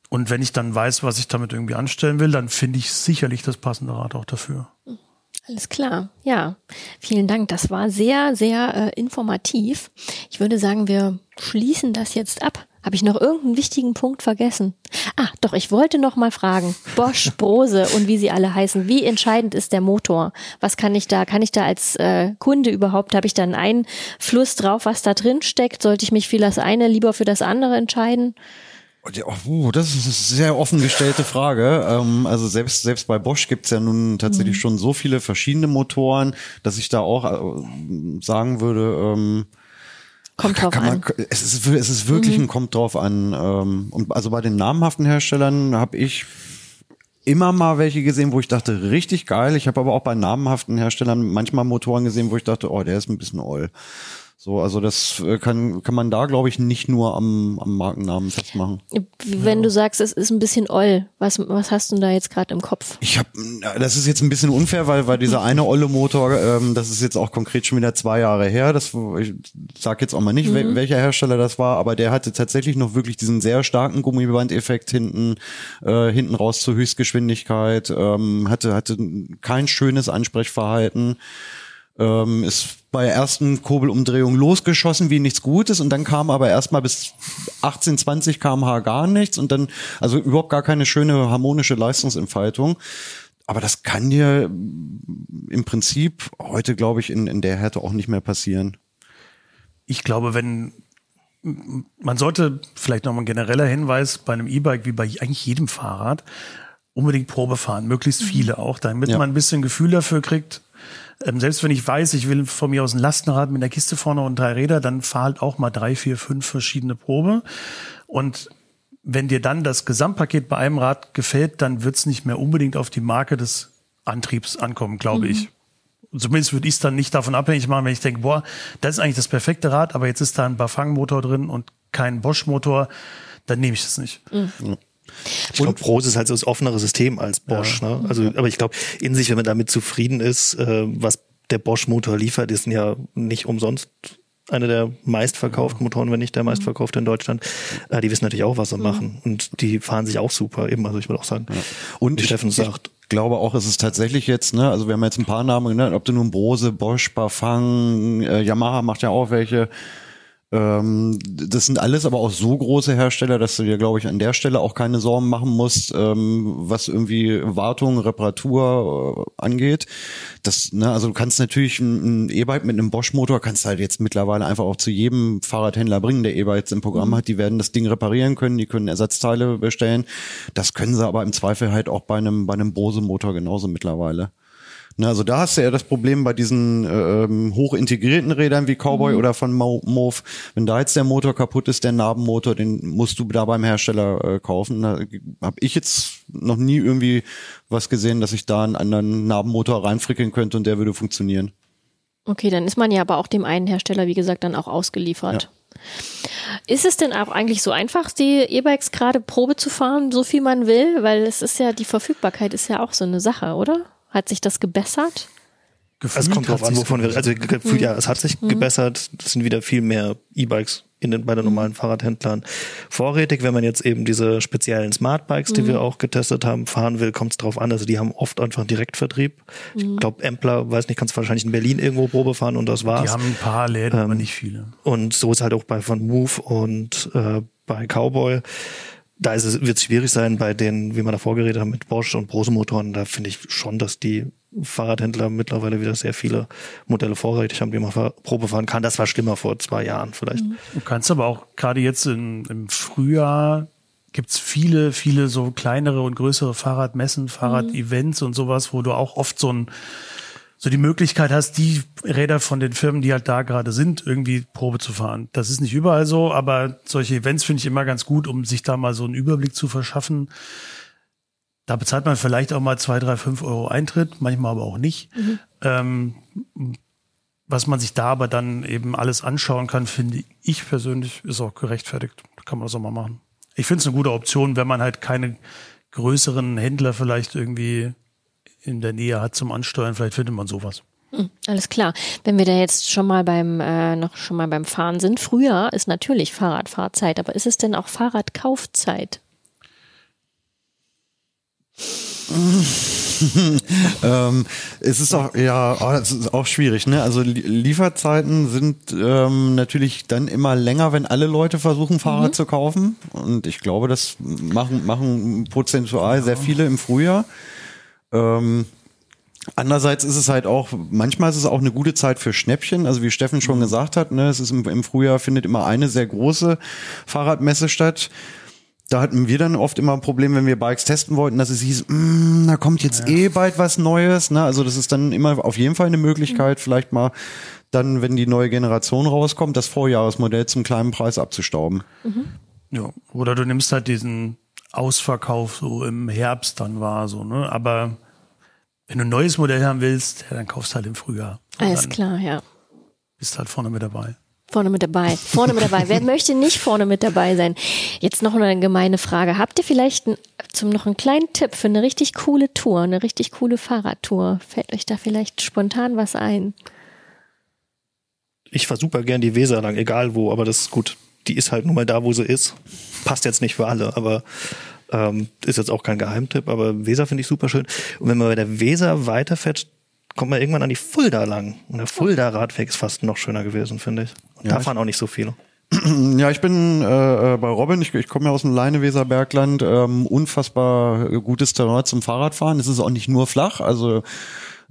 Und wenn ich dann weiß, was ich damit irgendwie anstellen will, dann finde ich sicherlich das passende Rad auch dafür.
Alles klar. Ja, vielen Dank. Das war sehr, sehr äh, informativ. Ich würde sagen, wir schließen das jetzt ab. Habe ich noch irgendeinen wichtigen Punkt vergessen? Ah, doch, ich wollte noch mal fragen. Bosch, Brose und wie sie alle heißen. Wie entscheidend ist der Motor? Was kann ich da, kann ich da als äh, Kunde überhaupt, habe ich da einen Einfluss drauf, was da drin steckt? Sollte ich mich für das eine lieber für das andere entscheiden?
Ja, uh, das ist eine sehr offen gestellte Frage. Ähm, also selbst, selbst bei Bosch gibt's ja nun tatsächlich schon so viele verschiedene Motoren, dass ich da auch äh, sagen würde, ähm,
Kommt drauf
man,
an. Mhm.
Es ist, es ist wirklich ein kommt drauf an. Ähm, und also bei den namhaften Herstellern habe ich immer mal welche gesehen, wo ich dachte, richtig geil. Ich habe aber auch bei namhaften Herstellern manchmal Motoren gesehen, wo ich dachte, oh, der ist ein bisschen oll. So, also das äh, kann, kann man da, glaube ich, nicht nur am, am Markennamen festmachen.
Wenn du sagst, es ist ein bisschen oll, was, was hast du denn da jetzt gerade im Kopf?
Ich habe, das ist jetzt ein bisschen unfair, weil, weil dieser eine olle Motor, ähm, das ist jetzt auch konkret schon wieder zwei Jahre her. Das, ich sag jetzt auch mal nicht, wel- welcher Hersteller das war, aber der hatte tatsächlich noch wirklich diesen sehr starken Gummibandeffekt hinten, äh, hinten raus zur Höchstgeschwindigkeit, ähm, hatte, hatte kein schönes Ansprechverhalten ähm, ist bei der ersten Kurbelumdrehung losgeschossen wie nichts Gutes und dann kam aber erstmal bis 18, 20 kmh gar nichts und dann, also überhaupt gar keine schöne harmonische Leistungsentfaltung. Aber das kann dir im Prinzip heute, glaube ich, in, in der Härte auch nicht mehr passieren.
Ich glaube, wenn man sollte vielleicht noch mal ein genereller Hinweis bei einem E-Bike wie bei eigentlich jedem Fahrrad unbedingt Probe fahren, möglichst viele auch, damit
Ja.
man ein bisschen Gefühl dafür kriegt. Ähm, selbst wenn ich weiß, ich will von mir aus ein Lastenrad mit einer Kiste vorne und drei Räder, dann fahr halt auch mal drei, vier, fünf verschiedene Probe. Und wenn dir dann das Gesamtpaket bei einem Rad gefällt, dann wird's nicht mehr unbedingt auf die Marke des Antriebs ankommen, glaube ich. Zumindest würde ich es dann nicht davon abhängig machen, wenn ich denke, boah, das ist eigentlich das perfekte Rad, aber jetzt ist da ein Bafang-Motor drin und kein Bosch-Motor, dann nehme ich das nicht.
Ich glaube, Brose ist halt so das offenere System als Bosch. Ne? Also, aber ich glaube, in sich, wenn man damit zufrieden ist, äh, was der Bosch-Motor liefert, ist ja nicht umsonst einer der meistverkauften Motoren, wenn nicht der meistverkaufte in Deutschland. Äh, die wissen natürlich auch, was sie machen. Und die fahren sich auch super eben. Also ich würde auch sagen,
Und
wie
ich-
Steffen
ich-
sagt,
glaube auch, es ist tatsächlich jetzt, ne, also wir haben jetzt ein paar Namen genannt, ob du nun Bose, Bosch, Bafang, äh, Yamaha macht ja auch welche. Ähm, das sind alles aber auch so große Hersteller, dass du dir, glaube ich, an der Stelle auch keine Sorgen machen musst, ähm, was irgendwie Wartung, Reparatur äh, angeht. Das, ne, also du kannst natürlich ein, ein E-Bike mit einem Bosch-Motor kannst halt jetzt mittlerweile einfach auch zu jedem Fahrradhändler bringen, der E-Bikes im Programm hat. Die werden das Ding reparieren können, die können Ersatzteile bestellen. Das können sie aber im Zweifel halt auch bei einem, bei einem Bose-Motor genauso mittlerweile. Ne, also da hast du ja das Problem bei diesen ähm, hoch integrierten Rädern wie Cowboy oder von Mo Move. Wenn da jetzt der Motor kaputt ist, der Narbenmotor, den musst du da beim Hersteller äh, kaufen. Da habe ich jetzt noch nie irgendwie was gesehen, dass ich da einen anderen Narbenmotor reinfrickeln könnte und der würde funktionieren.
Okay, dann ist man ja aber auch dem einen Hersteller, wie gesagt, dann auch ausgeliefert. Ist es denn auch eigentlich so einfach, die E-Bikes gerade Probe zu fahren, so viel man will? Weil es ist ja, die Verfügbarkeit ist ja auch so eine Sache, oder? Hat sich das gebessert?
Gefühlt
Es kommt
hat
drauf an, wovon wir, also
gebessert.
gefühlt, ja, es hat sich gebessert. Es sind wieder viel mehr E-Bikes in den, bei den normalen Fahrradhändlern vorrätig. Wenn man jetzt eben diese speziellen Smartbikes, die wir auch getestet haben, fahren will, kommt es drauf an. Also die haben oft einfach einen Direktvertrieb. Ich glaube, Empler, weiß nicht, kannst wahrscheinlich in Berlin irgendwo Probe fahren und das war's.
Die haben ein paar Läden, aber nicht viele.
Und so ist halt auch bei Van Move und äh, bei Cowboy. Da ist es, wird es schwierig sein, bei den, wie wir davor geredet haben, mit Bosch und Brose-Motoren. Da finde ich schon, dass die Fahrradhändler mittlerweile wieder sehr viele Modelle vorrätig haben, die man Probe fahren kann. Das war schlimmer vor zwei Jahren vielleicht.
Du kannst aber auch gerade jetzt in, im Frühjahr gibt's viele, viele so kleinere und größere Fahrradmessen, Fahrrad-Events und sowas, wo du auch oft so ein so die Möglichkeit hast, die Räder von den Firmen, die halt da gerade sind, irgendwie Probe zu fahren. Das ist nicht überall so, aber solche Events finde ich immer ganz gut, um sich da mal so einen Überblick zu verschaffen. Da bezahlt man vielleicht auch mal zwei, drei, fünf Euro Eintritt, manchmal aber auch nicht. Ähm, was man sich da aber dann eben alles anschauen kann, finde ich persönlich, ist auch gerechtfertigt. Kann man das auch mal machen. Ich finde es eine gute Option, wenn man halt keine größeren Händler vielleicht irgendwie in der Nähe hat zum Ansteuern. Vielleicht findet man sowas.
Alles klar. Wenn wir da jetzt schon mal beim äh, noch schon mal beim Fahren sind, früher ist natürlich Fahrradfahrzeit, aber ist es denn auch Fahrradkaufzeit?
ähm, es ist auch, ja, oh, es ist auch schwierig, ne? Also Li- Lieferzeiten sind ähm, natürlich dann immer länger, wenn alle Leute versuchen, Fahrrad zu kaufen. Und ich glaube, das machen, machen prozentual sehr viele im Frühjahr. Ähm, Andererseits ist es halt auch, manchmal ist es auch eine gute Zeit für Schnäppchen. Also wie Steffen schon gesagt hat, ne, es ist im, im Frühjahr findet immer eine sehr große Fahrradmesse statt. Da hatten wir dann oft immer ein Problem, wenn wir Bikes testen wollten, dass es hieß, "Mm, da kommt jetzt eh bald was Neues. Ne? Also das ist dann immer auf jeden Fall eine Möglichkeit, vielleicht mal dann, wenn die neue Generation rauskommt, das Vorjahresmodell zum kleinen Preis abzustauben.
Ja. Oder du nimmst halt diesen Ausverkauf so im Herbst dann war so, ne? Aber wenn du ein neues Modell haben willst, ja, dann kaufst du halt im Frühjahr. Und
Alles klar, ja.
Bist halt vorne mit dabei.
Vorne mit dabei. Vorne mit dabei. Wer möchte nicht vorne mit dabei sein? Jetzt noch eine gemeine Frage. Habt ihr vielleicht ein, zum noch einen kleinen Tipp für eine richtig coole Tour, eine richtig coole Fahrradtour? Fällt euch da vielleicht spontan was ein?
Ich fahre super gern die Weser lang, egal wo, aber das ist gut. Die ist halt nun mal da, wo sie ist. Passt jetzt nicht für alle, aber ähm, ist jetzt auch kein Geheimtipp, aber Weser finde ich super schön. Und wenn man bei der Weser weiterfährt, kommt man irgendwann an die Fulda lang. Und der Fulda-Radweg ist fast noch schöner gewesen, finde ich. Und
Ja,
da fahren auch nicht so viele.
Ja, ich bin äh, äh, bei Robin, ich, ich komme ja aus dem Leineweser Bergland, ähm, unfassbar gutes Terrain zum Fahrradfahren. Es ist auch nicht nur flach, also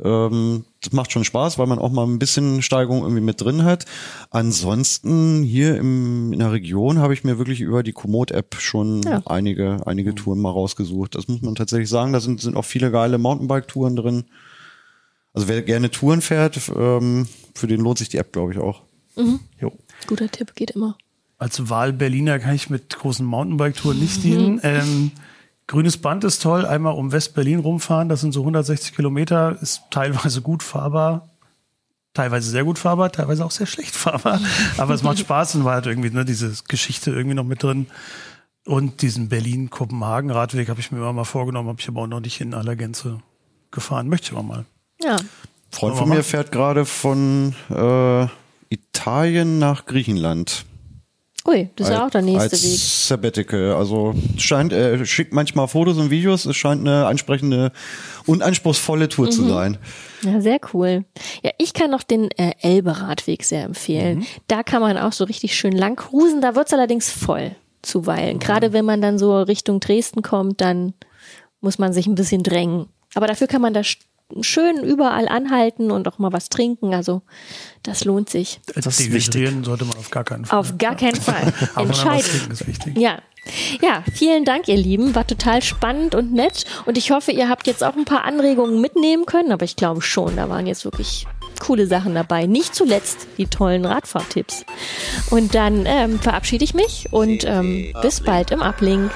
ähm, das macht schon Spaß, weil man auch mal ein bisschen Steigung irgendwie mit drin hat. Ansonsten hier im, in der Region habe ich mir wirklich über die Komoot-App schon
Ja.
einige, einige Touren mal rausgesucht. Das muss man tatsächlich sagen. Da sind, sind auch viele geile Mountainbike-Touren drin. Also wer gerne Touren fährt, ähm, für den lohnt sich die App, glaube ich, auch.
Jo.
Guter Tipp geht immer.
Als Wahl-Berliner kann ich mit großen Mountainbike-Touren nicht dienen. Ähm, grünes Band ist toll, einmal um West-Berlin rumfahren, das sind so 160 Kilometer, ist teilweise gut fahrbar, teilweise sehr gut fahrbar, teilweise auch sehr schlecht fahrbar. Aber es macht Spaß und war halt irgendwie ne, diese Geschichte irgendwie noch mit drin. Und diesen Berlin-Kopenhagen-Radweg habe ich mir immer mal vorgenommen, habe ich aber auch noch nicht in aller Gänze gefahren. Möchte ich aber mal.
Ja.
Freund von mir fährt gerade von äh, Italien nach Griechenland.
Ui, das ist ja auch der nächste
als
Weg.
Sabbatical. Also es scheint, er schickt manchmal Fotos und Videos. Es scheint eine ansprechende und anspruchsvolle Tour
Mhm.
zu sein.
Ja, sehr cool. Ja, ich kann noch den äh, Elbe-Radweg sehr empfehlen. Da kann man auch so richtig schön lang cruisen. Da wird's allerdings voll zuweilen. Gerade wenn man dann so Richtung Dresden kommt, dann muss man sich ein bisschen drängen. Aber dafür kann man da schön überall anhalten und auch mal was trinken. Also das lohnt sich.
Das
ist wichtig.
Dehydrieren sollte man auf gar keinen Fall.
Auf gar keinen Fall. Entscheidend.
trinken ist wichtig.
Ja. Ja, vielen Dank, ihr Lieben. War total spannend und nett. Und ich hoffe, ihr habt jetzt auch ein paar Anregungen mitnehmen können. Aber ich glaube schon, da waren jetzt wirklich coole Sachen dabei. Nicht zuletzt die tollen Radfahrtipps. Und dann ähm, verabschiede ich mich und ähm, bis bald im Uplink.